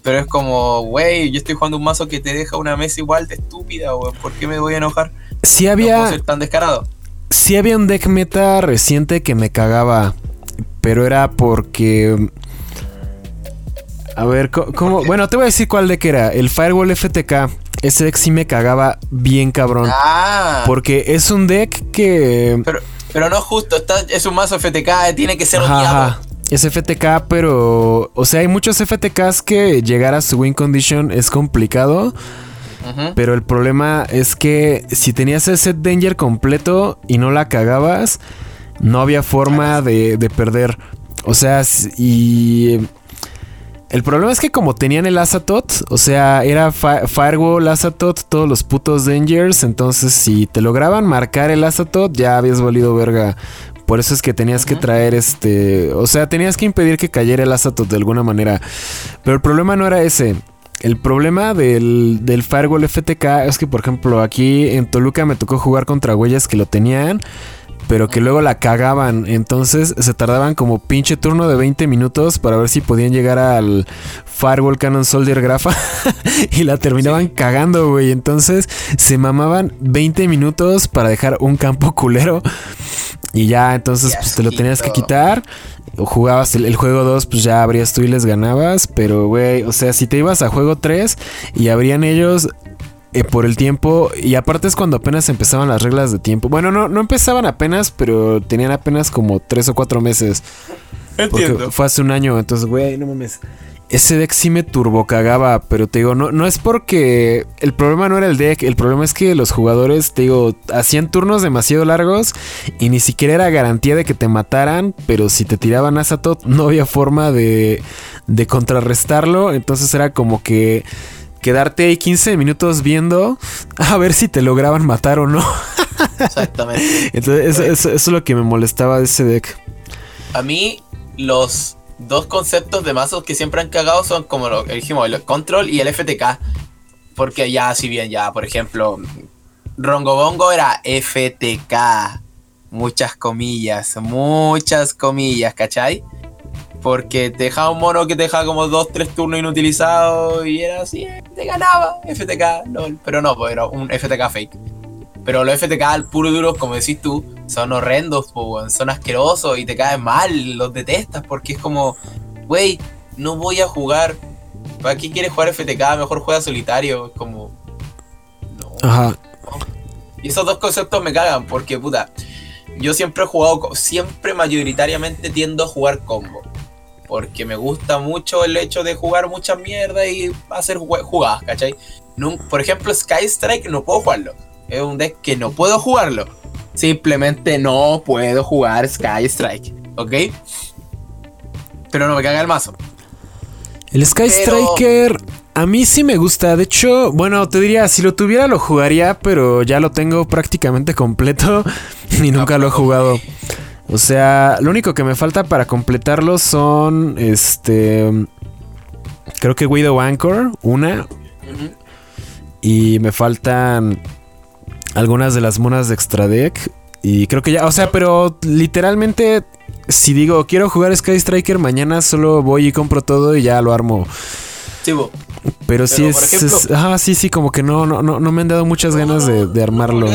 Pero es como, wey, yo estoy jugando un mazo que te deja una mesa igual de estúpida, weón. ¿Por qué me voy a enojar? Sí No puedo había, ser tan descarado. sí había un deck meta reciente que me cagaba. Pero era porque. A ver, ¿cómo? Bueno, te voy a decir cuál deck era. El Firewall FTK. Ese deck sí me cagaba bien cabrón. Ah. Porque es un deck que. Pero, pero no justo, está, es un mazo FTK, tiene que ser odiado. Es FTK, pero. O sea, hay muchos FTKs que llegar a su win condition es complicado. Pero el problema es que si tenías el set danger completo y no la cagabas, no había forma de, de perder. O sea, y. El problema es que como tenían el Azatot, o sea, era Fi- Firewall, Azatot, todos los putos Dangers, entonces si te lograban marcar el Azatot ya habías valido verga. por eso es que tenías que traer este. O sea, tenías que impedir que cayera el Azatoth de alguna manera. Pero el problema no era ese. El problema del, del Firewall FTK es que, por ejemplo, aquí en Toluca me tocó jugar contra huellas que lo tenían pero que luego la cagaban. Entonces se tardaban como pinche turno de 20 minutos para ver si podían llegar al Firewall Cannon Soldier Grafa y la terminaban cagando, güey. Entonces se mamaban 20 minutos para dejar un campo culero. Y ya, entonces pues te lo tenías que quitar. O jugabas el, el juego 2, pues ya abrías tú y les ganabas. Pero, güey, o sea, si te ibas a juego 3 y abrían ellos, eh, por el tiempo. Y aparte es cuando apenas empezaban las reglas de tiempo. Bueno, no, no empezaban apenas, pero tenían apenas como tres o cuatro meses. Porque fue hace un año, entonces, güey, no mames. Ese deck sí me turbo cagaba, pero te digo, no, no es porque el problema no era el deck, el problema es que los jugadores, te digo, hacían turnos demasiado largos y ni siquiera era garantía de que te mataran, pero si te tiraban a Satot no había forma de, de contrarrestarlo, entonces era como que quedarte ahí 15 minutos viendo a ver si te lograban matar o no. Exactamente. Entonces, eso, es lo que me molestaba de ese deck. A mí, los dos conceptos de mazos que siempre han cagado son como lo que dijimos, el control y el FTK. Porque ya, si bien ya, por ejemplo, Rongo Bongo era FTK. Muchas comillas, muchas comillas, ¿cachai? Porque te dejaba un mono que te dejaba como dos, tres turnos inutilizados y era así, te ganaba. FTK, LOL. Pero no, pues era un FTK fake. Pero los FTK al puro duro, como decís tú, son horrendos, pues, son asquerosos y te caen mal, los detestas porque es como, wey, no voy a jugar. ¿Para qué quieres jugar FTK? Mejor juega solitario. Es como. No. Ajá. Y esos dos conceptos me cagan porque, puta, yo siempre he jugado, siempre mayoritariamente tiendo a jugar combo porque me gusta mucho el hecho de jugar mucha mierda y hacer jugadas, ¿cachai? por ejemplo, Sky Strike no puedo jugarlo. Es un deck que no puedo jugarlo. Simplemente no puedo jugar Sky Strike, ¿ok? Pero no me caga el mazo. El Sky Striker a mí sí me gusta. De hecho, bueno, te diría, si lo tuviera lo jugaría, pero ya lo tengo prácticamente completo y nunca lo he jugado. O sea, lo único que me falta para completarlo son. Este. Creo que Widow Anchor, una. Y me faltan algunas de las monas de extra deck. Y creo que ya, o sea, pero literalmente, si digo quiero jugar Sky Striker, mañana solo voy y compro todo y ya lo armo. Sí, pero, sí es, Ah, sí, sí, como que no, no, no, no me han dado muchas ganas de, armarlo.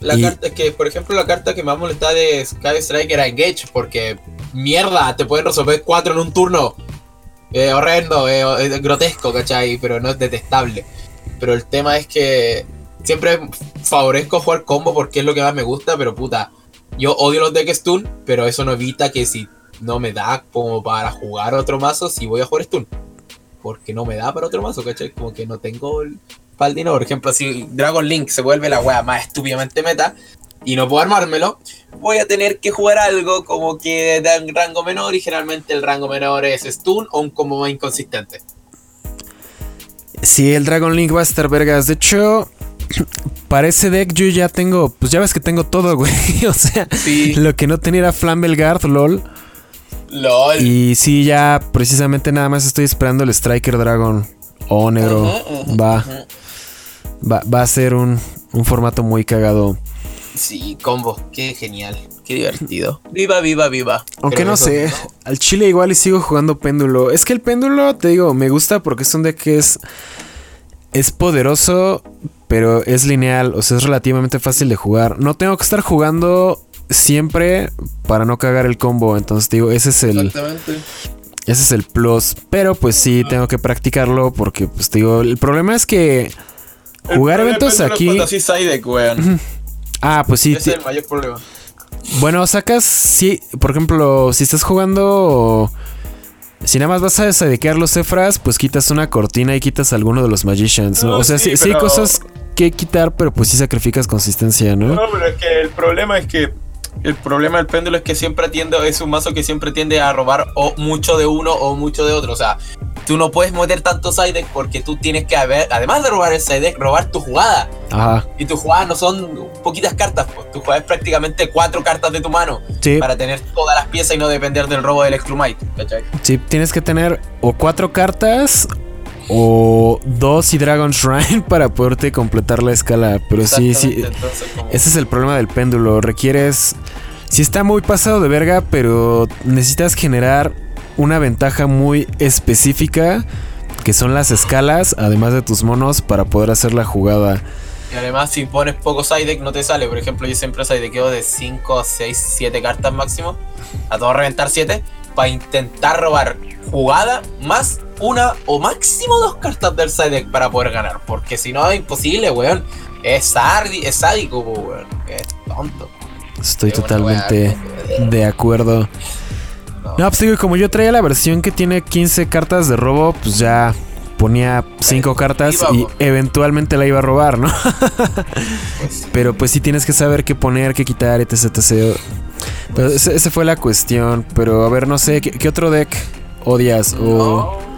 La carta que, por ejemplo, la carta que más molesta de Sky Strike era Engage, porque mierda, te pueden resolver cuatro en un turno. Eh, horrendo, eh, grotesco, ¿cachai? Pero no es detestable. Pero el tema es que siempre favorezco jugar combo porque es lo que más me gusta, pero puta, yo odio los decks stun, pero eso no evita que si no me da como para jugar otro mazo, si voy a jugar stun. Porque no me da para otro mazo, ¿cachai? Como que no tengo el, por ejemplo, si Dragon Link se vuelve la wea más estúpidamente meta y no puedo armármelo, voy a tener que jugar algo como que da un rango menor y generalmente el rango menor es stun o un combo más inconsistente. Sí, el Dragon Link va a estar vergas. De hecho, para ese deck yo ya tengo, pues ya ves que tengo todo, güey. o sea, lo que no tenía era Flambelgard, lol. LOL. Y sí, ya precisamente nada más estoy esperando el Striker Dragon. Oh, negro. va. Va, a ser un, formato muy cagado. Sí, combo, qué genial, qué divertido. Viva, viva, viva. Aunque no sé, al chile igual y sigo jugando péndulo. Es que el péndulo, te digo, me gusta porque es un deck que es, es poderoso, pero es lineal, o sea, es relativamente fácil de jugar. No tengo que estar jugando siempre para no cagar el combo, entonces digo, ese es el... Ese es el plus, pero pues sí, tengo que practicarlo porque, pues te digo, el problema es que Jugar eventos aquí. ah, pues sí. Ese es el mayor problema. Bueno, sacas, sí, por ejemplo, si estás jugando, si nada más vas a dedicar los cefras, pues quitas una cortina y quitas alguno de los magicians, ¿no? o sea, sí, sí, hay cosas que quitar, pero pues sí sacrificas consistencia, ¿no? No, pero es que el problema es que el problema del péndulo es que siempre tiende, es un mazo que siempre tiende a robar o mucho de uno o mucho de otro. O sea, tú no puedes meter tanto side deck porque tú tienes que haber, además de robar el side deck, robar tu jugada. Ajá. Y tus jugadas no son poquitas cartas, pues. Tu jugada es prácticamente cuatro cartas de tu mano Sí, para tener todas las piezas y no depender del robo del ¿cachai? sí, tienes que tener o cuatro cartas o dos y Dragon Shrine para poderte completar la escala. Pero sí, sí, entonces, ese es el problema del péndulo. Requieres. Sí, está muy pasado de verga, pero necesitas generar una ventaja muy específica. Que son las escalas, además de tus monos, para poder hacer la jugada. Y además, si pones poco side deck, no te sale. Por ejemplo, yo siempre side deckeo de 5, 6, 7 cartas máximo. A todo reventar 7. Para intentar robar jugada más una o máximo dos cartas del side deck para poder ganar. Porque si no, es imposible, weón. Es, es sádico, weón. Es tonto. Estoy totalmente de acuerdo. no. No, pues digo, como yo traía la versión que tiene 15 cartas de robo, pues ya ponía 5 cartas y eventualmente la iba a robar, ¿no? Pues, Pero pues sí tienes que saber qué poner, qué quitar, etc. etc. Pero ese- esa fue la cuestión. Pero a ver, no sé, ¿qué, qué otro deck odias? O... No,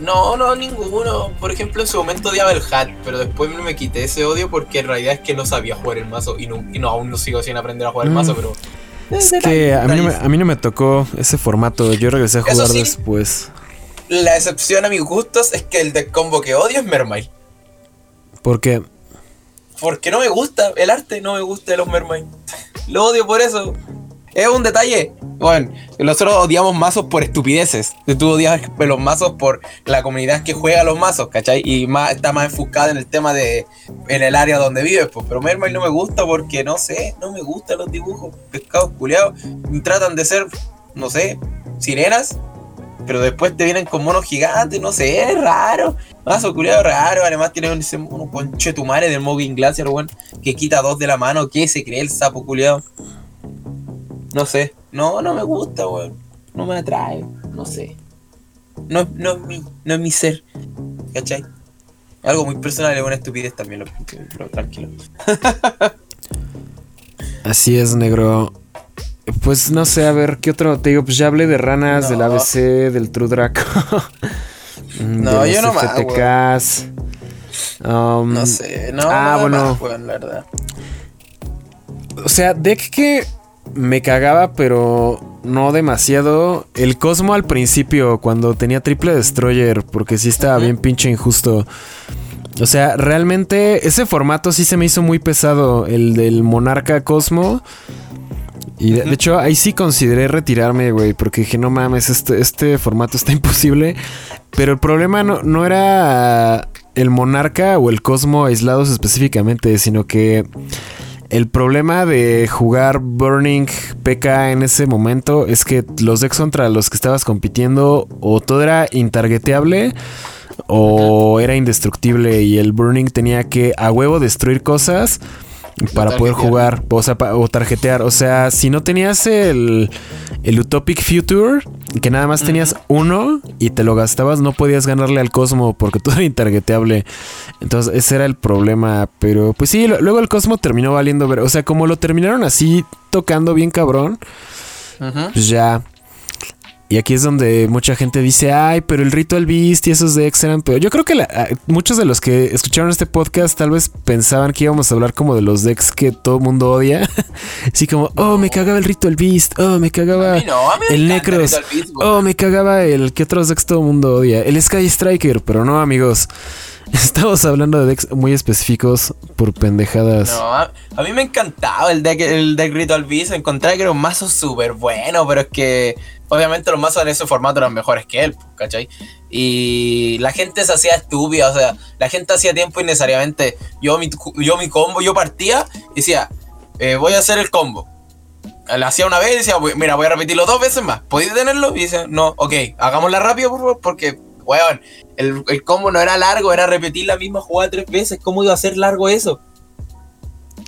no, ninguno. Por ejemplo, en su momento odiaba el hat, pero después me quité ese odio porque en realidad es que no sabía jugar el mazo y no, y no aún no sigo sin aprender a jugar el Mm. mazo, pero. Es que a mí, no me, a mí no me tocó ese formato. Yo regresé a jugar sí. después. La excepción a mis gustos es que el deck combo que odio es Mermaid. Porque Porque no me gusta el arte, no me gusta de los Mermaid. Lo odio por eso. Es un detalle. Bueno, nosotros odiamos mazos por estupideces. Tú odias los mazos por la comunidad que juega los mazos, ¿cachai? Y más, está más enfocada en el tema de. en el área donde vives, pues. Pero Mermaid no me gusta porque no sé, no me gustan los dibujos. Pescados culiados. Tratan de ser, no sé, sirenas. Pero después te vienen con monos gigantes, no sé, es raro. Mazo culiado raro. Además tiene ese mono conchetumare del Mogging Glacier, weón. Que quita dos de la mano. ¿Qué se cree el sapo culiado? No sé. No, no me gusta, weón. No me atrae. No sé. No, no, es mi, no es mi ser. ¿Cachai? Algo muy personal, es una estupidez también, lo, pero tranquilo. así es, negro. Pues no sé, a ver, ¿qué otro? Te digo, pues ya hablé de ranas, del. ABC, del True Draco. No, de yo no más. Um, No sé, no, ah, bueno. más, weón, la verdad. O sea, deck que me cagaba, pero no demasiado. El Cosmo al principio, cuando tenía triple destroyer, porque sí estaba bien pinche injusto. O sea, realmente ese formato sí se me hizo muy pesado, el del Monarca Cosmo. Y de, de hecho, ahí sí consideré retirarme, güey, porque dije, no mames, este, este formato está imposible. Pero el problema no, no era el Monarca o el Cosmo aislados específicamente, sino que el problema de jugar Burning PK en ese momento es que los decks contra los que estabas compitiendo o todo era intargeteable o era indestructible y el Burning tenía que a huevo destruir cosas para poder jugar o, sea, pa- o tarjetear. O sea, si no tenías el, el Utopic Future, que nada más tenías uno y te lo gastabas, no podías ganarle al Cosmo porque todo era intargeteable. Entonces, ese era el problema. Pero pues sí, lo- luego el Cosmo terminó valiendo ver. O sea, como lo terminaron así tocando bien cabrón, pues ya. Y aquí es donde mucha gente dice, ay, pero el Ritual Beast y esos decks eran peor. Yo creo que la- muchos de los que escucharon este podcast tal vez pensaban que íbamos a hablar como de los decks que todo mundo odia. Así como, oh, me cagaba el Ritual Beast, oh, me cagaba no, el Necros, Beast, oh, me cagaba el que otros decks todo el mundo odia. El Sky Striker, pero no, amigos. Estamos hablando de decks muy específicos por pendejadas. No, a, a mí me encantaba el deck, el deck Ritual Beast. Encontré que era un mazo súper bueno, pero es que obviamente los mazos en ese formato eran mejores que él, pues, ¿cachai? Y la gente se hacía estúpida, o sea, la gente hacía tiempo innecesariamente. Yo mi, yo mi combo, yo partía y decía, eh, voy a hacer el combo. Lo hacía una vez y decía, "Voy- mira, voy a repetirlo dos veces más. ¿Podéis tenerlo? Y dice, no, ok, hagámosla rápido, por favor, porque, weón, el, el combo no era largo, era repetir la misma jugada tres veces. ¿Cómo iba a ser largo eso?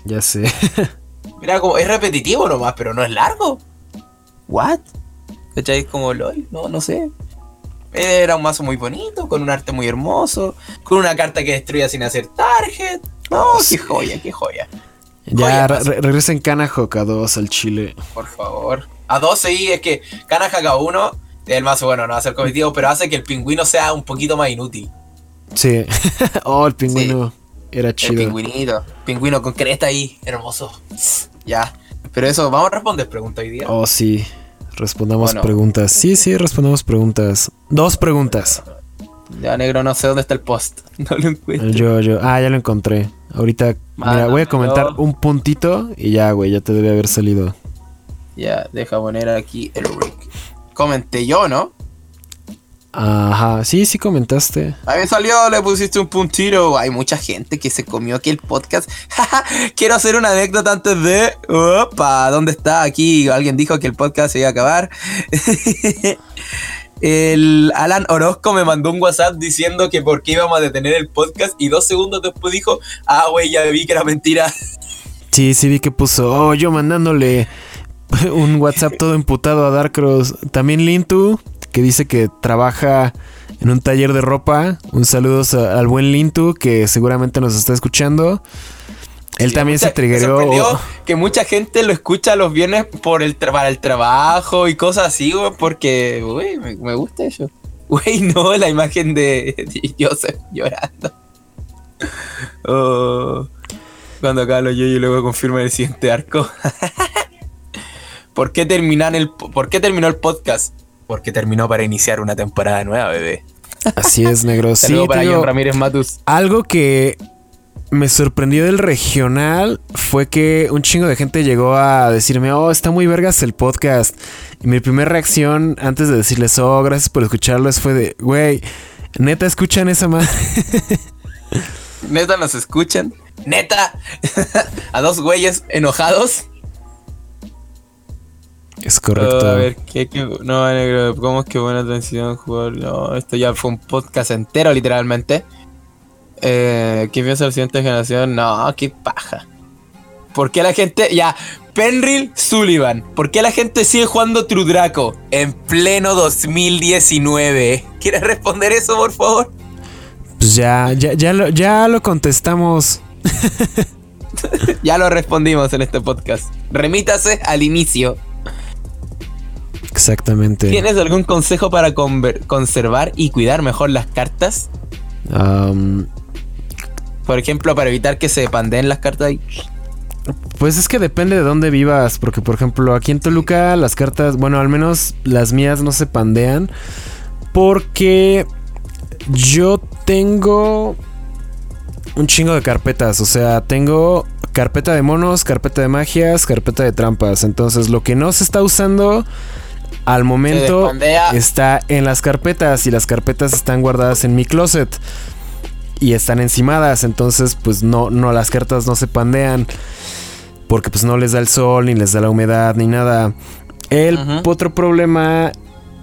Ya sé. Mira, como es repetitivo nomás, pero no es largo. ¿What? ¿Cachai? Como LOL, no, no sé. Era un mazo muy bonito, con un arte muy hermoso, con una carta que destruía sin hacer target. No, qué joya, qué joya. ya re- re- regresen Kanahawk a dos al Chile. Por favor. A 12 y es que Kanahaka 1 El mazo, bueno, no hace el cometido, pero hace que el pingüino sea un poquito más inútil. Sí. oh, el pingüino era chido. El pingüinito. Pingüino con cresta ahí, hermoso. Ya. Pero eso, vamos a responder preguntas hoy día. Oh, sí. Respondamos preguntas. Sí, sí, respondamos preguntas. Dos preguntas. Ya, negro, no sé dónde está el post. No lo encuentro. Yo, yo. Ah, ya lo encontré. Ahorita, mira, voy a comentar un puntito y ya, güey, ya te debe haber salido. Ya, deja poner aquí el. Comenté yo, ¿no? Ajá, sí, sí comentaste. A mí salió, le pusiste un puntito. Hay mucha gente que se comió aquí el podcast. Quiero hacer una anécdota antes de. Opa, ¿dónde está? Aquí alguien dijo que el podcast se iba a acabar. el Alan Orozco me mandó un WhatsApp diciendo que por qué íbamos a detener el podcast y dos segundos después dijo, ah, güey, ya vi que era mentira. Sí, sí vi que puso, oh, yo mandándole un WhatsApp todo emputado a Darkross. También Lintu, que dice que trabaja en un taller de ropa. Un saludo al buen Lintu, que seguramente nos está escuchando. Él también se triggeró. que mucha gente lo escucha los viernes por el para el trabajo y cosas así, güey, porque, güey, me, gusta eso. Güey, no, la imagen de, Joseph llorando. Oh, cuando acá lo yo y luego confirma el siguiente arco. ¿Por qué, el, ¿Por qué terminó el podcast? Porque terminó para iniciar una temporada nueva, bebé. Así es, negro. sí, para Ramírez Matus. Algo que me sorprendió del regional fue que un chingo de gente llegó a decirme, oh, está muy vergas el podcast. Y mi primera reacción antes de decirles, oh, gracias por escucharlos, fue de, güey, neta, escuchan esa madre. neta, nos escuchan. Neta, a dos güeyes enojados. Es correcto. a ver, ¿qué, no, negro, ¿cómo es que buena atención, jugador? No, esto ya fue un podcast entero, literalmente. Eh, ¿Qué piensa la siguiente generación? No, qué paja. ¿Por qué la gente. Ya, Penril Sullivan. ¿Por qué la gente sigue jugando Trudraco en pleno 2019? ¿Quieres responder eso, por favor? Pues ya, ya, ya, lo, ya lo contestamos. ya lo respondimos en este podcast. Remítase al inicio. Exactamente. ¿Tienes algún consejo para conservar y cuidar mejor las cartas? Por ejemplo, para evitar que se pandeen las cartas. Pues es que depende de dónde vivas, porque por ejemplo aquí en Toluca las cartas, bueno, al menos las mías no se pandean, porque yo tengo un chingo de carpetas, o sea, tengo carpeta de monos, carpeta de magias, carpeta de trampas, entonces lo que no se está usando al momento está en las carpetas y las carpetas están guardadas en mi closet y están encimadas, entonces pues no, no, las cartas no se pandean porque pues no les da el sol, ni les da la humedad, ni nada. El otro problema,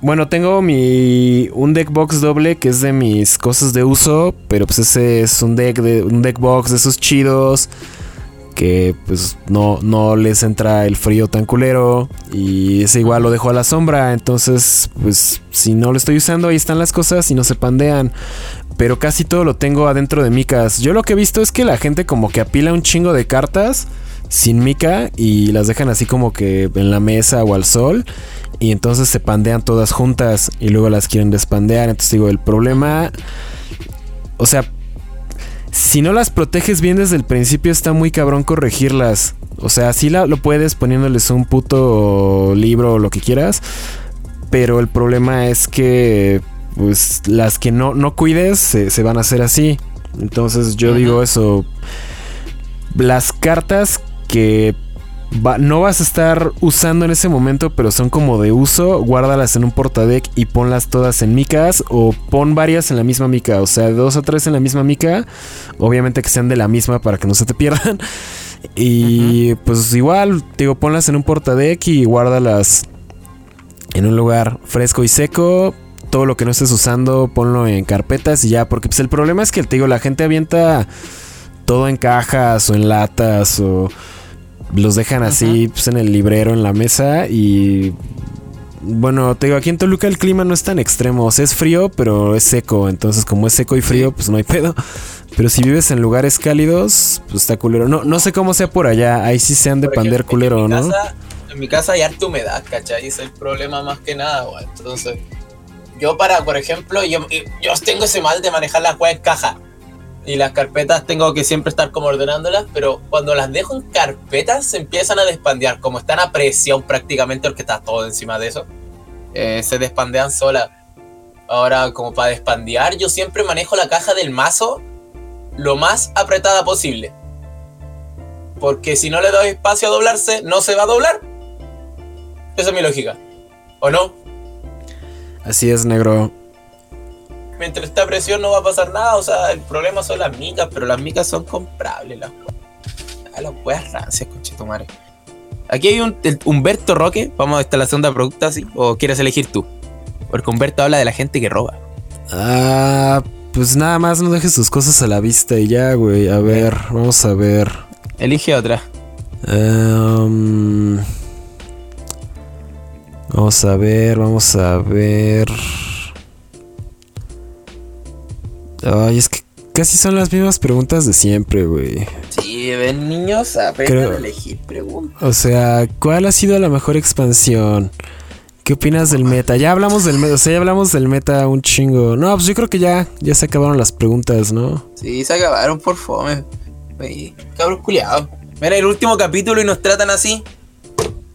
bueno, tengo mi un deck box doble que es de mis cosas de uso, pero pues ese es un deck de un deck box de esos chidos que pues no, no les entra el frío tan culero y ese igual lo dejo a la sombra, entonces pues si no lo estoy usando ahí están las cosas y no se pandean, pero casi todo lo tengo adentro de micas. Yo lo que he visto es que la gente como que apila un chingo de cartas sin mica y las dejan así como que en la mesa o al sol y entonces se pandean todas juntas y luego las quieren despandear, entonces digo, el problema o sea, si no las proteges bien desde el principio está muy cabrón corregirlas. O sea, sí lo puedes poniéndoles un puto libro o lo que quieras. Pero el problema es que pues las que no, no cuides se, van a hacer así. Entonces yo digo eso. Las cartas que no vas a estar usando en ese momento, pero son como de uso, guárdalas en un portadeck y ponlas todas en micas o pon varias en la misma mica, o sea, dos o tres en la misma mica, obviamente que sean de la misma para que no se te pierdan. Y pues igual, digo, ponlas en un portadeck y guárdalas en un lugar fresco y seco. Todo lo que no estés usando, ponlo en carpetas y ya, porque pues el problema es que te digo, la gente avienta todo en cajas o en latas o los dejan así pues, en el librero, en la mesa y... Bueno, te digo, aquí en Toluca el clima no es tan extremo. O sea, es frío, pero es seco. Entonces, como es seco y frío, pues no hay pedo. Pero si vives en lugares cálidos, pues está culero. No, no sé cómo sea por allá. Ahí sí se han de pander culero, en ¿no? en mi casa hay harta humedad, ¿cachai? Es el problema más que nada, güey. Entonces, yo para, por ejemplo, yo, yo tengo ese mal de manejar las weas en caja. Y las carpetas tengo que siempre estar como ordenándolas, pero cuando las dejo en carpetas se empiezan a despandear. Como están a presión prácticamente, porque está todo encima de eso, eh, se despandean solas. Ahora, como para despandear, yo siempre manejo la caja del mazo lo más apretada posible. Porque si no le doy espacio a doblarse, no se va a doblar. Esa es mi lógica. ¿O no? Así es, negro. Mientras esta presión no va a pasar nada. O sea, el problema son las micas, pero las micas son comprables. Las, a las weas rancias, conchetumare. Aquí hay un Humberto Roque. Vamos a estar la segunda pregunta, ¿sí? ¿O quieres elegir tú? Porque Humberto habla de la gente que roba. Ah, pues nada más no dejes tus cosas a la vista y ya, güey. A ver, vamos a ver. Elige otra. Um, vamos a ver, vamos a ver. Ay, es que casi son las mismas preguntas de siempre, güey. Sí, ven niños, aprendan a elegir preguntas. O sea, ¿cuál ha sido la mejor expansión? ¿Qué opinas del meta? Ya hablamos del meta, o sea, ya hablamos del meta un chingo. No, pues yo creo que ya, ya se acabaron las preguntas, ¿no? Sí, se acabaron por fome. Cabrón culiado. Mira el último capítulo y nos tratan así.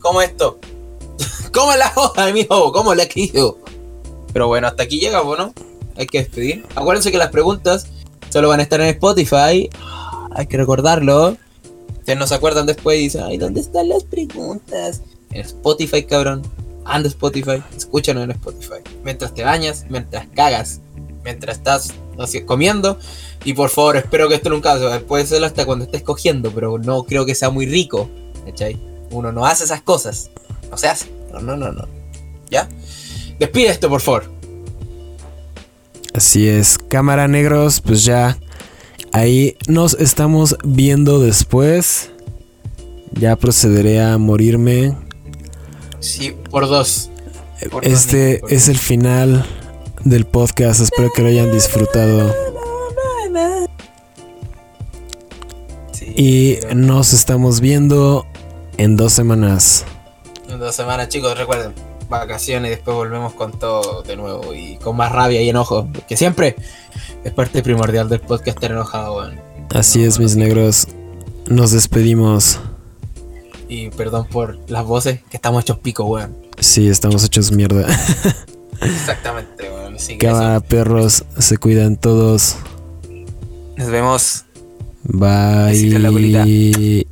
¿Cómo esto? ¿Cómo la hoja, amigo? ¿Cómo la quiso? Pero bueno, hasta aquí llega, ¿no? Hay que despedir. Acuérdense que las preguntas solo van a estar en Spotify. Hay que recordarlo. Ustedes no se acuerdan después y dicen, ay, ¿dónde están las preguntas? En Spotify, cabrón anda Spotify, escúchanos en Spotify. Mientras te bañas, mientras cagas, mientras estás comiendo. Y por favor, espero que esto nunca puede ser hasta cuando estés cogiendo, pero no creo que sea muy rico. ¿Cachai? Uno no hace esas cosas. No se hace. No, no, no, no. ¿Ya? Despide esto, por favor. Así es. Cámara negros, pues ya. Ahí nos estamos viendo después. Ya procederé a morirme. Sí, por dos. este es el final del podcast. Espero que lo hayan disfrutado. y nos estamos viendo en dos semanas. En dos semanas, chicos, recuerden. Vacaciones y después volvemos con todo de nuevo y con más rabia y enojo. Que siempre es parte primordial del podcast estar enojado, Así es, mis negros. Nos despedimos. Y perdón por las voces, que estamos hechos pico, weón. Sí, estamos hechos mierda. Exactamente, weón. Cada perros, se cuidan todos. Nos vemos. Bye.